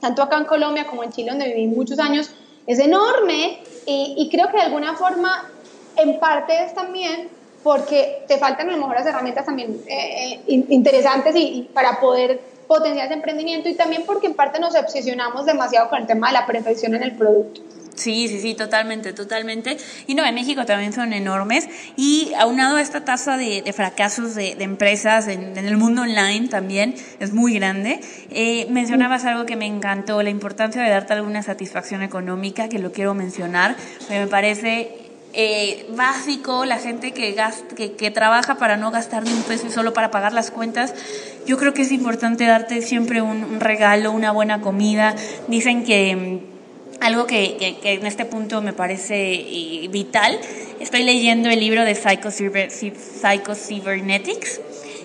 tanto acá en Colombia como en Chile, donde viví muchos años, es enorme y, y creo que de alguna forma, en parte es también porque te faltan a lo mejor las herramientas también eh, eh, interesantes y, para poder potenciar ese emprendimiento y también porque en parte nos obsesionamos demasiado con el tema de la perfección en el producto. Sí, sí, sí, totalmente, totalmente. Y no, en México también son enormes. Y aunado a esta tasa de, fracasos de, empresas en, el mundo online también es muy grande. Eh, mencionabas algo que me encantó, la importancia de darte alguna satisfacción económica, que lo quiero mencionar, me parece eh, básico, la gente que, que, trabaja para no gastar ni un peso y solo para pagar las cuentas, yo creo que es importante darte siempre un, regalo, una buena comida. Dicen que mm, algo que, en este punto me parece eh, vital, estoy leyendo el libro de Psycho-Cybernetics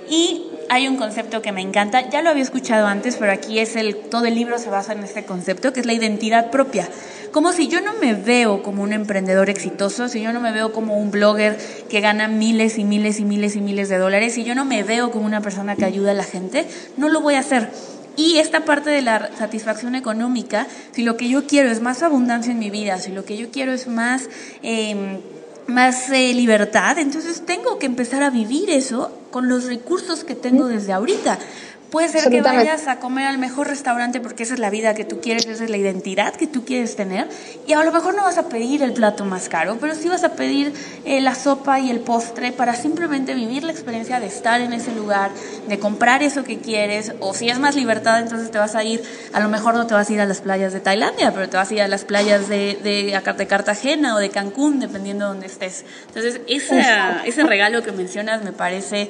y hay un concepto que me encanta, ya lo había escuchado antes, pero aquí es el, todo el libro se basa en este concepto, que es la identidad propia. Como si yo no me veo como un emprendedor exitoso, si yo no me veo como un blogger que gana miles y miles y miles y miles de dólares, si yo no me veo como una persona que ayuda a la gente, no lo voy a hacer. Y esta parte de la satisfacción económica, si lo que yo quiero es más abundancia en mi vida, si lo que yo quiero es más... Em, más eh, libertad, entonces tengo que empezar a vivir eso con los recursos que tengo desde ahorita. Puede ser que vayas a comer al mejor restaurante porque esa es la vida que tú quieres, esa es la identidad que tú quieres tener. Y a lo mejor no vas a pedir el plato más caro, pero sí vas a pedir eh, la sopa y el postre para simplemente vivir la experiencia de estar en ese lugar, de comprar eso que quieres. O si es más libertad, entonces te vas a ir, a lo mejor no te vas a ir a las playas de Tailandia, pero te vas a ir a las playas de, de, de Cartagena o de Cancún, dependiendo de donde estés. Entonces, ese regalo que mencionas me parece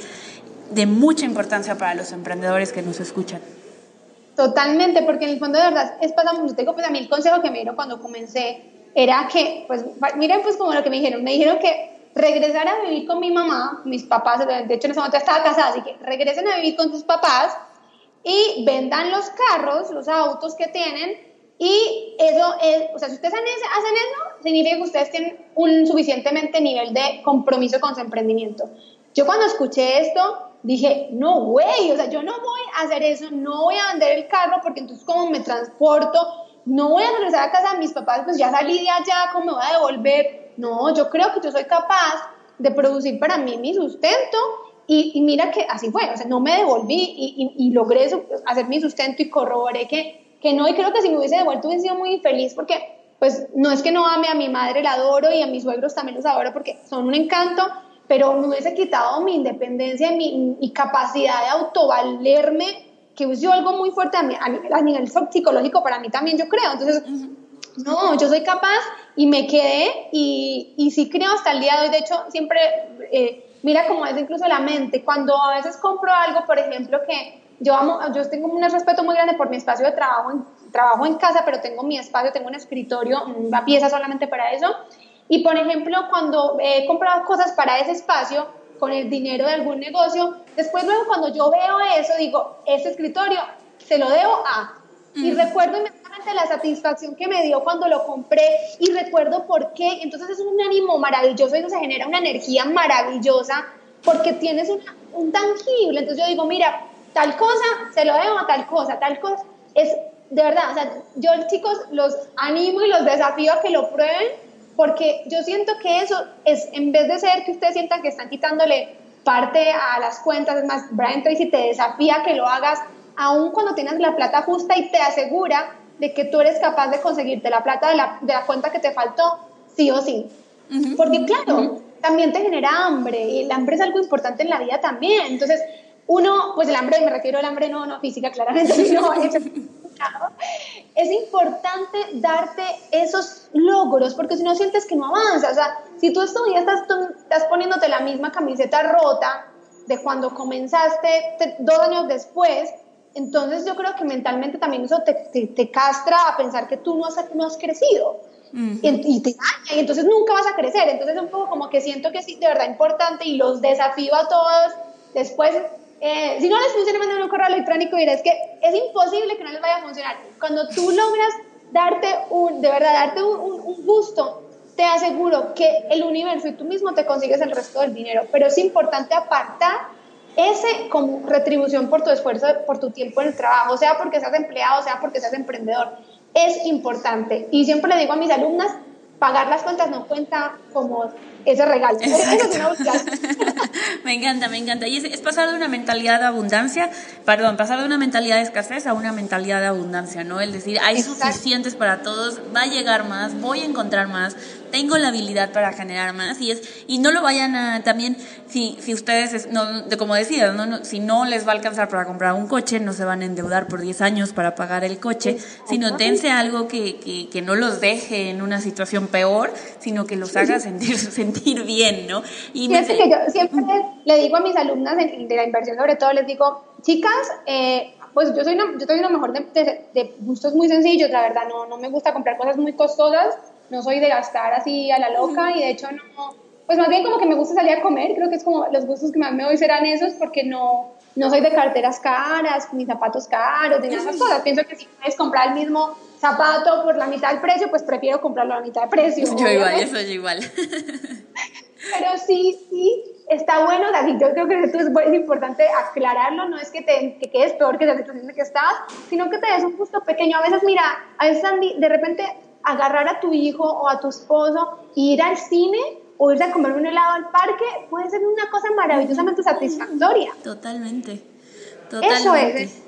de mucha importancia para los emprendedores que nos escuchan. Totalmente, porque en el fondo de verdad es pasamos, tengo pues a mí el consejo que me dieron cuando comencé era que, pues miren pues como lo que me dijeron, me dijeron que regresar a vivir con mi mamá, mis papás, de hecho en ese momento estaba casada, así que regresen a vivir con sus papás y vendan los carros, los autos que tienen y eso es, o sea, si ustedes hacen eso, significa que ustedes tienen un suficientemente nivel de compromiso con su emprendimiento. Yo cuando escuché esto, dije, no, güey, o sea, yo no voy a hacer eso, no voy a vender el carro porque entonces como me transporto, no voy a regresar a casa de mis papás, pues ya salí de allá, ¿cómo me voy a devolver? No, yo creo que yo soy capaz de producir para mí mi sustento y, mira que así fue, o sea, no me devolví y, y, logré hacer mi sustento y corroboré que, que no, y creo que si me hubiese devuelto hubiese sido muy feliz porque pues no es que no ame a mi madre, la adoro y a mis suegros también los adoro porque son un encanto, pero me hubiese quitado mi independencia y mi, capacidad de autovalerme, que es algo muy fuerte a, mí, a, nivel, psicológico para mí también, yo creo. Entonces, no, yo soy capaz y me quedé y, y sí creo hasta el día de hoy, de hecho, siempre, eh, mira cómo es incluso la mente, cuando a veces compro algo, por ejemplo, que yo amo, yo tengo un respeto muy grande por mi espacio de trabajo, trabajo en casa, pero tengo mi espacio, tengo un escritorio, una pieza solamente para eso, y por ejemplo, cuando he comprado cosas para ese espacio, con el dinero de algún negocio, después luego cuando yo veo eso, digo, ese escritorio se lo debo a. Y recuerdo inmediatamente la satisfacción que me dio cuando lo compré y recuerdo por qué. Entonces es un ánimo maravilloso y se genera una energía maravillosa porque tienes un tangible. Entonces yo digo, mira, tal cosa se lo debo a tal cosa, tal cosa. Es de verdad, o sea, yo chicos los animo y los desafío a que lo prueben porque yo siento que eso es, en vez de ser que ustedes sientan que están quitándole parte a las cuentas, es más, Brian Tracy te desafía que lo hagas aún cuando tienes la plata justa y te asegura de que tú eres capaz de conseguirte la plata de la, de la cuenta que te faltó, sí o sí. Porque claro, también te genera hambre y el hambre es algo importante en la vida también. Entonces, uno, pues el hambre, me refiero al hambre no, no física, claramente, sino es importante darte esos logros, porque si no sientes que no avanzas, o sea, si tú todavía estás, estás poniéndote la misma camiseta rota de cuando comenzaste dos años después, entonces yo creo que mentalmente también eso te, te, castra a pensar que tú no has, no has crecido. y, te daña, y entonces nunca vas a crecer. Entonces es un poco como que siento que sí, de verdad importante y los desafío a todos. Después eh, si no les funciona, manden un correo electrónico y dirás que es imposible que no les vaya a funcionar. Cuando tú logras darte un, de verdad, darte un, gusto, te aseguro que el universo y tú mismo te consigues el resto del dinero. Pero es importante apartar ese como retribución por tu esfuerzo, por tu tiempo en el trabajo, sea porque seas empleado, sea porque seas emprendedor. Es importante. Y siempre le digo a mis alumnas, pagar las cuentas no cuenta como ese regalo. me encanta, me encanta. Y es, pasar de una mentalidad de abundancia, perdón, pasar de una mentalidad de escasez a una mentalidad de abundancia, ¿no? El decir, hay suficientes para todos, va a llegar más, voy a encontrar más, tengo la habilidad para generar más y es y no lo vayan a también si, si ustedes no de como decía no, si no les va a alcanzar para comprar un coche no se van a endeudar por 10 años para pagar el coche sino dense algo que, que, que, no los deje en una situación peor sino que los haga sentir sentir bien no y que yo siempre le digo a mis alumnas de, la inversión sobre todo les digo chicas eh, pues yo soy una, yo soy una mejor de, de, de, gustos muy sencillos, la verdad, no, no me gusta comprar cosas muy costosas, no soy de gastar así a la loca y de hecho no, pues más bien como que me gusta salir a comer, creo que es como los gustos que más me doy serán esos porque no, no soy de carteras caras, ni zapatos caros, ni nada de esas cosas. Pienso que si puedes comprar el mismo zapato por la mitad del precio, pues prefiero comprarlo a la mitad del precio. Yo igual, yo soy igual. Pero sí, sí, está bueno, o yo creo que esto es, es, importante aclararlo, no es que te que quedes peor que la situación en que estás, sino que te des un gusto pequeño. A veces, mira, a veces de repente agarrar a tu hijo o a tu esposo ir al cine o irte a comer un helado al parque puede ser una cosa maravillosamente satisfactoria. Totalmente. Totalmente. Eso es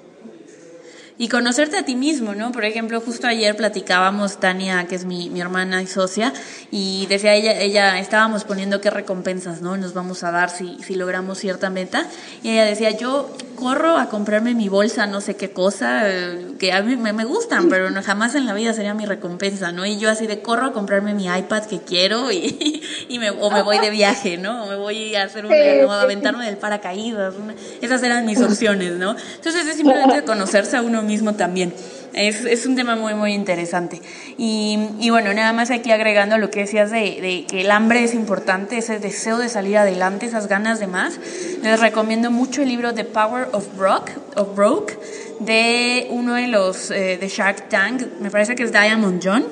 y conocerte a ti mismo, ¿no? Por ejemplo, justo ayer platicábamos, Tania, que es mi, mi hermana y socia, y decía ella, ella, estábamos poniendo qué recompensas, ¿no? Nos vamos a dar si, si logramos cierta meta. Y ella decía, yo corro a comprarme mi bolsa, no sé qué cosa, eh, que a mí me, me gustan, pero no, jamás en la vida sería mi recompensa, ¿no? Y yo así de corro a comprarme mi iPad que quiero y, y me, o me voy de viaje, ¿no? O me voy a hacer un, a aventarme del paracaídas. esas eran mis opciones, ¿no? Entonces es simplemente conocerse a uno mismo también. Es, es, un tema muy, muy interesante. Y, y, bueno, nada más aquí agregando lo que decías de, de, que el hambre es importante, ese deseo de salir adelante, esas ganas de más. Les recomiendo mucho el libro The Power of Broke, of Broke de uno de los eh, de Shark Tank, me parece que es Diamond John.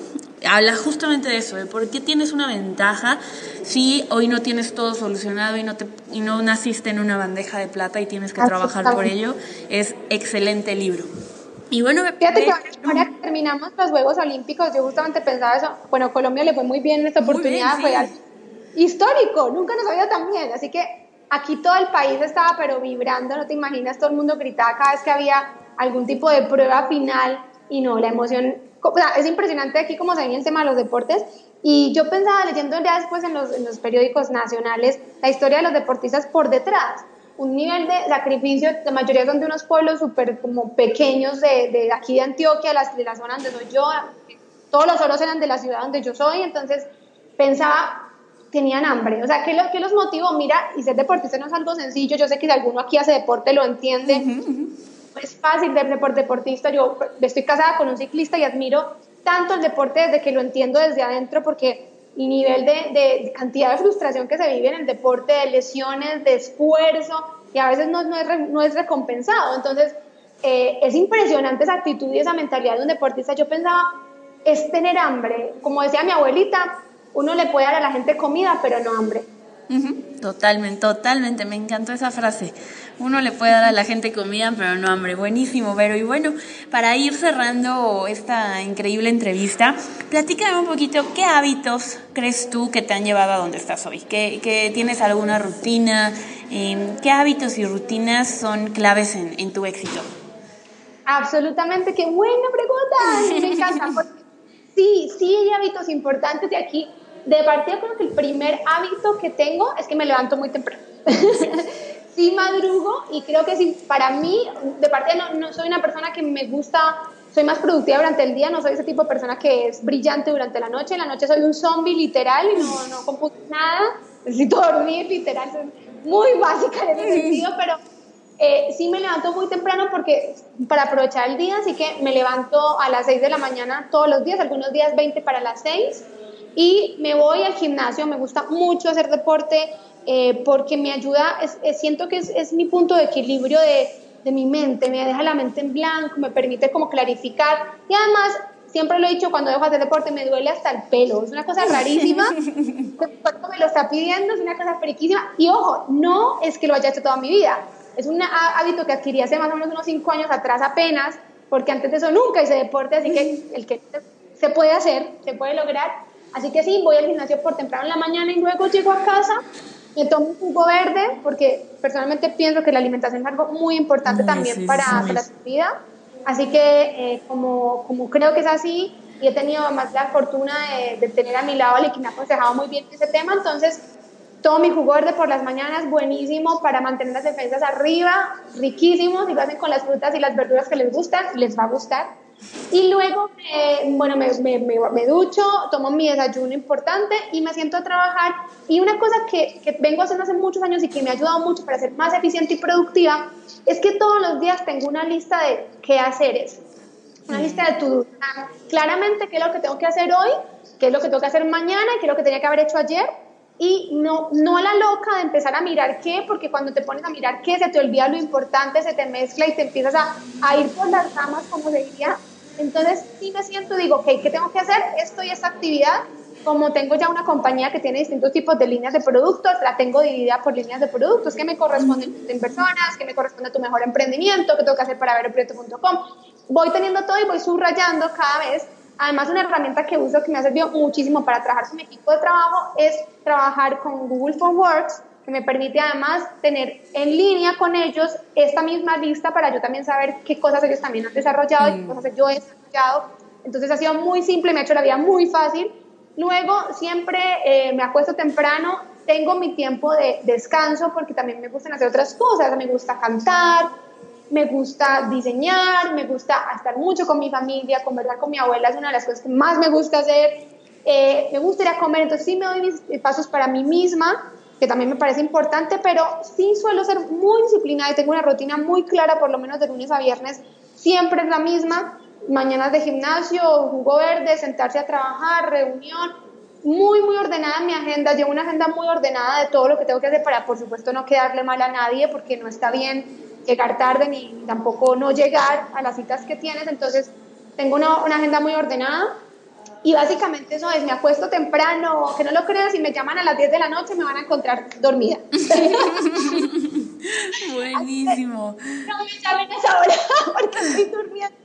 Habla justamente de eso, de por qué tienes una ventaja si hoy no tienes todo solucionado y no, te, y no naciste en una bandeja de plata y tienes que trabajar por ello. Es excelente libro. Y bueno, fíjate que ahora terminamos los Juegos Olímpicos, yo justamente pensaba eso, bueno, Colombia le fue muy bien en esta oportunidad, fue histórico, nunca nos había tan bien, así que aquí todo el país estaba pero vibrando, no te imaginas, todo el mundo gritaba cada vez que había algún tipo de prueba final y no, la emoción, o sea, es impresionante aquí como se ve el tema de los deportes. Y yo pensaba leyendo ya después en los, en los periódicos nacionales la historia de los deportistas por detrás, un nivel de sacrificio, la mayoría son de unos pueblos súper como pequeños de, de, aquí de Antioquia, de la zona donde soy yo, todos los oros eran de la ciudad donde yo soy, entonces pensaba, tenían hambre, o sea, ¿qué, lo, qué los motivó? Mira, y ser deportista no es algo sencillo, yo sé que si alguno aquí hace deporte lo entiende, es fácil ser deportista, yo estoy casada con un ciclista y admiro tanto el deporte desde que lo entiendo desde adentro, porque nivel de, de, cantidad de frustración que se vive en el deporte, de lesiones, de esfuerzo, y a veces no, no, es, no es recompensado. Entonces, eh, es impresionante esa actitud y esa mentalidad de un deportista. Yo pensaba, es tener hambre. Como decía mi abuelita, uno le puede dar a la gente comida, pero no hambre. Totalmente, totalmente, me encantó esa frase. Uno le puede dar a la gente comida, pero no hambre. Buenísimo, Vero. Y bueno, para ir cerrando esta increíble entrevista, platícame un poquito qué hábitos crees tú que te han llevado a donde estás hoy. ¿Que, tienes alguna rutina? Em, ¿Qué hábitos y rutinas son claves en, en tu éxito? Absolutamente, qué buena pregunta. Me encanta. sí, sí hay hábitos importantes de aquí de partida creo que el primer hábito que tengo es que me levanto muy temprano. sí madrugo y creo que sí, para mí, de partida no, no, soy una persona que me gusta, soy más productiva durante el día, no soy ese tipo de persona que es brillante durante la noche, en la noche soy un zombie literal y no, no computo nada, necesito dormir literal, soy muy básica en ese sentido, pero eh, sí me levanto muy temprano porque para aprovechar el día, así que me levanto a las 6 de la mañana todos los días, algunos días 20 para las 6 y me voy al gimnasio, me gusta mucho hacer deporte eh, porque me ayuda, siento que es, es, mi punto de equilibrio de, de, mi mente, me deja la mente en blanco, me permite como clarificar. Y además, siempre lo he dicho, cuando dejo de hacer deporte me duele hasta el pelo, es una cosa rarísima, cuando me lo está pidiendo, es una cosa friquísima. Y ojo, no es que lo haya hecho toda mi vida, es un hábito que adquirí hace más o menos unos 5 años atrás apenas, porque antes de eso nunca hice deporte, así que el que se puede hacer, se puede lograr. Así que sí, voy al gimnasio por temprano en la mañana y luego llego a casa, me tomo un jugo verde, porque personalmente pienso que la alimentación es algo muy importante también para, para, la vida. Así que eh, como, como creo que es así, y he tenido además la fortuna de, tener a mi lado a que me ha aconsejado muy bien ese tema, entonces tomo mi jugo verde por las mañanas, buenísimo para mantener las defensas arriba, riquísimo, si lo hacen con las frutas y las verduras que les gustan, les va a gustar. Y luego, bueno, me, me, me, ducho, tomo mi desayuno importante y me siento a trabajar. Y una cosa que, que, vengo haciendo hace muchos años y que me ha ayudado mucho para ser más eficiente y productiva es que todos los días tengo una lista de qué haceres, una lista de tu Claramente qué es lo que tengo que hacer hoy, qué es lo que tengo que hacer mañana y qué es lo que tenía que haber hecho ayer. Y no, no la loca de empezar a mirar qué, porque cuando te pones a mirar qué, se te olvida lo importante, se te mezcla y te empiezas a, a ir por las ramas, como se diría, entonces, sí me siento, digo, ok, ¿qué tengo que hacer? Esto y esta actividad. Como tengo ya una compañía que tiene distintos tipos de líneas de productos, la tengo dividida por líneas de productos que me corresponden en personas, que me corresponde a tu mejor emprendimiento, que tengo que hacer para veroprieto.com. Voy teniendo todo y voy subrayando cada vez. Además, una herramienta que uso que me ha servido muchísimo para trabajar con mi equipo de trabajo es trabajar con Google Works que me permite además tener en línea con ellos esta misma lista para yo también saber qué cosas ellos también han desarrollado y qué mm. cosas yo he desarrollado. Entonces ha sido muy simple, me ha hecho la vida muy fácil. Luego siempre eh, me acuesto temprano, tengo mi tiempo de descanso porque también me gustan hacer otras cosas, me gusta cantar, me gusta diseñar, me gusta estar mucho con mi familia, conversar con mi abuela es una de las cosas que más me gusta hacer, eh, me gusta ir a comer, entonces sí me doy mis pasos para mí misma que también me parece importante, pero sí suelo ser muy disciplinada y tengo una rutina muy clara, por lo menos de lunes a viernes, siempre es la misma, mañanas de gimnasio, jugo verde, sentarse a trabajar, reunión, muy, muy ordenada mi agenda, llevo una agenda muy ordenada de todo lo que tengo que hacer para, por supuesto, no quedarle mal a nadie, porque no está bien llegar tarde ni tampoco no llegar a las citas que tienes, entonces tengo una, una agenda muy ordenada y básicamente eso es, me acuesto temprano, que no lo creas, si me llaman a las 10 de la noche me van a encontrar dormida. Buenísimo. No me llamen a esa hora porque estoy durmiendo.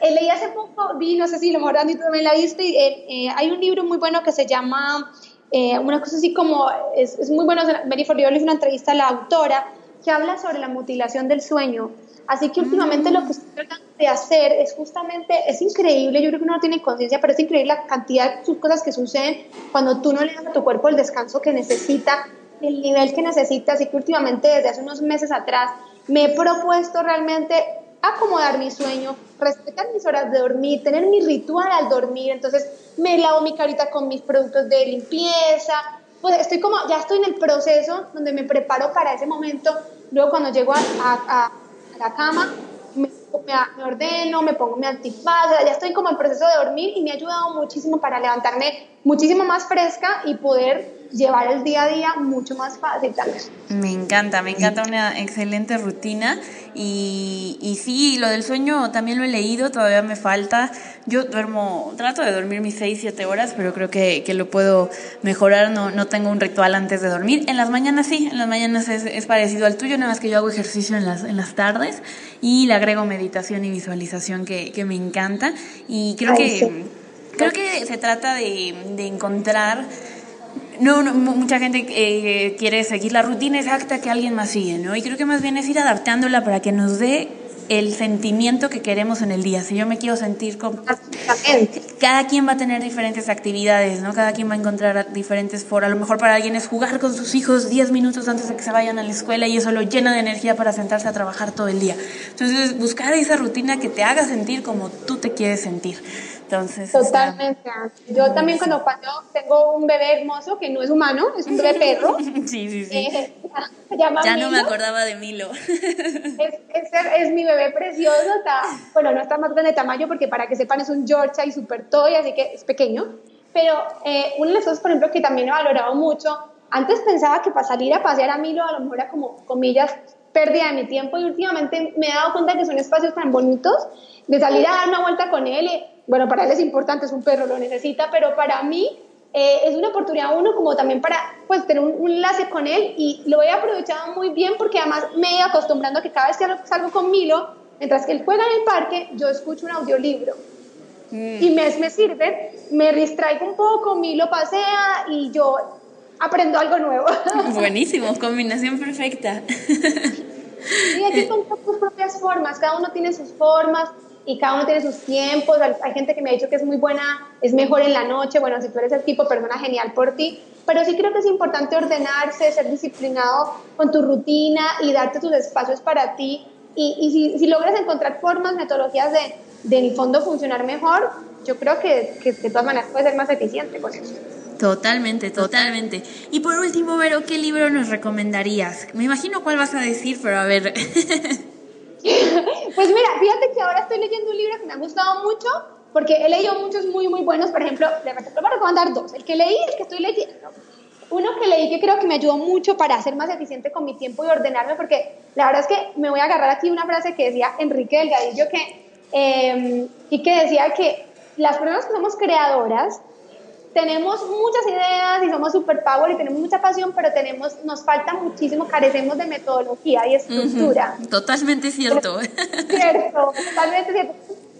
Eh, leí hace poco, vi, no sé si lo mejor Andy tú también la viste, eh, eh, hay un libro muy bueno que se llama, una cosa así como, es, es muy bueno, Mary Forleo hizo una entrevista a la autora que habla sobre la mutilación del sueño Así que últimamente lo que estoy tratando de hacer es justamente, es increíble, yo creo que uno no tiene conciencia, pero es increíble la cantidad de cosas que suceden cuando tú no le das a tu cuerpo el descanso que necesita, el nivel que necesita. Así que últimamente, desde hace unos meses atrás, me he propuesto realmente acomodar mi sueño, respetar mis horas de dormir, tener mi ritual al dormir. Entonces, me lavo mi carita con mis productos de limpieza. Pues estoy como, ya estoy en el proceso donde me preparo para ese momento. Luego, cuando llego a, la cama, me, me, ordeno, me pongo mi antifaz, ya estoy como en proceso de dormir y me ha ayudado muchísimo para levantarme muchísimo más fresca y poder llevar el día a día mucho más fácil también. Me encanta, me encanta una excelente rutina y, y sí, lo del sueño también lo he leído, todavía me falta. Yo duermo, trato de dormir mis 6, 7 horas, pero creo que, que lo puedo mejorar, no, no tengo un ritual antes de dormir. En las mañanas sí, en las mañanas es, es parecido al tuyo, nada más que yo hago ejercicio en las, en las tardes y le agrego meditación y visualización que, que me encanta y creo que... Creo que se trata de, de encontrar no, mucha gente eh, quiere seguir la rutina exacta que alguien más sigue, ¿no? Y creo que más bien es ir adaptándola para que nos dé el sentimiento que queremos en el día. Si yo me quiero sentir como... Cada quien va a tener diferentes actividades, ¿no? Cada quien va a encontrar diferentes foros. A lo mejor para alguien es jugar con sus hijos 10 minutos antes de que se vayan a la escuela y eso lo llena de energía para sentarse a trabajar todo el día. Entonces, buscar esa rutina que te haga sentir como tú te quieres sentir. Totalmente. Yo también cuando, cuando tengo un bebé hermoso que no es humano, es un bebé perro. sí, sí, sí. Eh, ya no me acordaba de Milo. es, es, mi bebé precioso. Está, bueno, no está más grande de tamaño porque para que sepan es un Yorkshire y super toy, así que es pequeño. Pero eh, una de las cosas, por ejemplo, que también he valorado mucho, antes pensaba que para salir a pasear a Milo a lo mejor era como, comillas, pérdida de mi tiempo y últimamente me he dado cuenta que son espacios tan bonitos de salir a dar una vuelta con él bueno, para él es importante, es un perro, lo necesita, pero para mí eh, es una oportunidad uno como también para pues tener un, enlace con él y lo he aprovechado muy bien porque además me he acostumbrando a que cada vez que salgo con Milo, mientras que él juega en el parque, yo escucho un audiolibro. Mm. Y me, me sirve, me distraigo un poco, Milo pasea y yo aprendo algo nuevo. Buenísimo, combinación perfecta. Y aquí con tus propias formas, cada uno tiene sus formas, y cada uno tiene sus tiempos. Hay gente que me ha dicho que es muy buena, es mejor en la noche. Bueno, si tú eres el tipo de persona, genial por ti. Pero sí creo que es importante ordenarse, ser disciplinado con tu rutina y darte tus espacios para ti. Y, y si, si, logras encontrar formas, metodologías de, de, en el fondo funcionar mejor, yo creo que, que de todas maneras puedes ser más eficiente con eso. Totalmente, totalmente. Y por último, Vero, ¿qué libro nos recomendarías? Me imagino cuál vas a decir, pero a ver. pues mira, fíjate que ahora estoy leyendo un libro que me ha gustado mucho, porque he leído muchos muy, muy buenos. Por ejemplo, le voy a recomendar dos. El que leí, el que estoy leyendo. Uno que leí que creo que me ayudó mucho para ser más eficiente con mi tiempo y ordenarme, porque la verdad es que me voy a agarrar aquí una frase que decía Enrique Delgadillo, que, eh, y que decía que las personas que somos creadoras tenemos muchas ideas y somos super power y tenemos mucha pasión, pero tenemos, nos falta muchísimo, carecemos de metodología y estructura. Totalmente cierto. Cierto, totalmente cierto.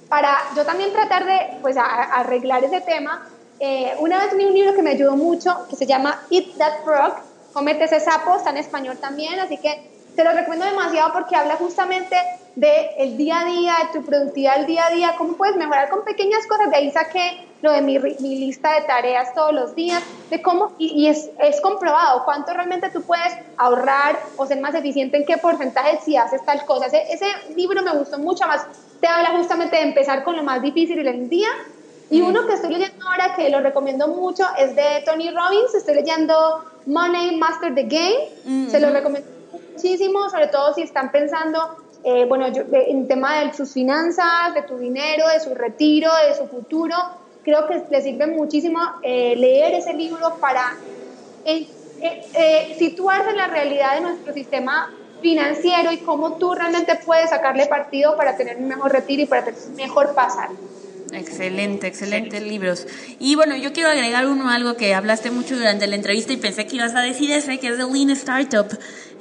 Para yo también tratar de pues, arreglar ese tema, eh, una vez leí un libro que me ayudó mucho, que se llama Eat That Frog, Comete ese sapo, está en español también, así que te lo recomiendo demasiado porque habla justamente de el día a día, de tu productividad del día a día, cómo puedes mejorar con pequeñas cosas. De ahí saqué lo de mi, mi lista de tareas todos los días, de cómo, y, es, es, comprobado cuánto realmente tú puedes ahorrar o ser más eficiente en qué porcentaje si haces tal cosa. Ese, ese libro me gustó mucho más, te habla justamente de empezar con lo más difícil del día. Y uno que estoy leyendo ahora, que lo recomiendo mucho, es de Tony Robbins. Estoy leyendo Money Master the Game. Se lo recomiendo muchísimo, sobre todo si están pensando eh, bueno, yo, en tema de sus finanzas, de tu dinero, de su retiro, de su futuro, creo que le sirve muchísimo eh, leer ese libro para eh, situarse en la realidad de nuestro sistema financiero y cómo tú realmente puedes sacarle partido para tener un mejor retiro y para tener mejor pasar. Excelente, excelentes libros. Y bueno, yo quiero agregar uno, algo que hablaste mucho durante la entrevista y pensé que ibas a decir ese, que es The Lean Startup.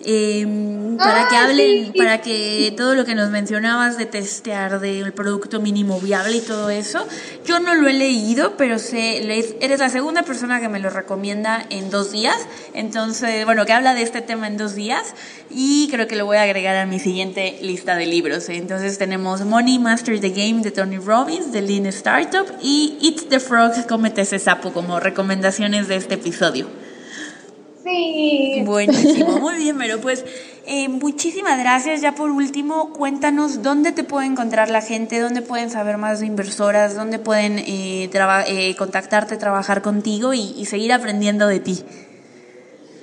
Em, para que hablen, para que todo lo que nos mencionabas de testear del producto mínimo viable y todo eso, yo no lo he leído, pero sé, eres la segunda persona que me lo recomienda en dos días, entonces, bueno, que habla de este tema en dos días y creo que lo voy a agregar a mi siguiente lista de libros. Entonces tenemos Money Master the Game de Tony Robbins, de Lean Startup y Eat the Frog, cómete ese sapo como recomendaciones de este episodio. Sí. Buenísimo, muy bien, pero pues eh, muchísimas gracias. Ya por último, cuéntanos dónde te puede encontrar la gente, dónde pueden saber más de inversoras, dónde pueden eh, eh, contactarte, trabajar contigo y, seguir aprendiendo de ti.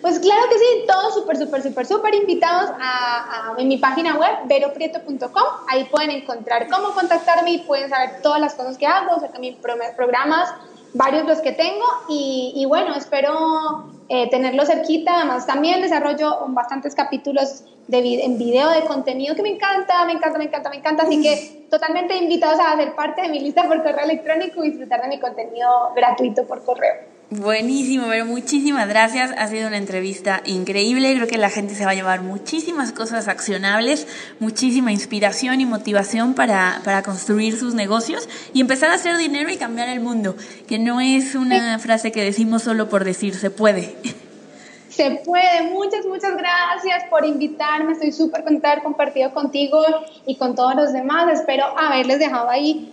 Pues claro que sí, todos súper, súper, súper, súper invitados a, a, en mi página web, veroprieto.com. Ahí pueden encontrar cómo contactarme y pueden saber todas las cosas que hago, acerca de mis programas, varios los que tengo. Y, y bueno, espero eh, tenerlo cerquita. Además, también desarrollo bastantes capítulos de en video de contenido que me encanta, me encanta, me encanta, me encanta. Así que totalmente invitados a hacer parte de mi lista por correo electrónico y disfrutar de mi contenido gratuito por correo. Buenísimo, pero muchísimas gracias. Ha sido una entrevista increíble. Creo que la gente se va a llevar muchísimas cosas accionables, muchísima inspiración y motivación para, para construir sus negocios y empezar a hacer dinero y cambiar el mundo, que no es una frase que decimos solo por decir se puede. Se puede. Muchas, muchas gracias por invitarme. Estoy súper contenta de haber compartido contigo y con todos los demás. Espero haberles dejado ahí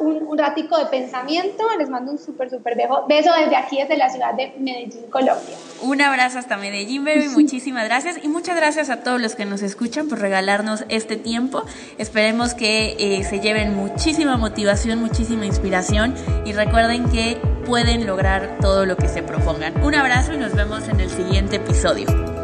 un, un ratico de pensamiento. Les mando un súper, súper beso desde aquí, desde la ciudad de Medellín, Colombia. Un abrazo hasta Medellín, baby. Muchísimas gracias. Y muchas gracias a todos los que nos escuchan por regalarnos este tiempo. Esperemos que eh, se lleven muchísima motivación, muchísima inspiración. Y recuerden que pueden lograr todo lo que se propongan. Un abrazo y nos vemos en el siguiente episodio.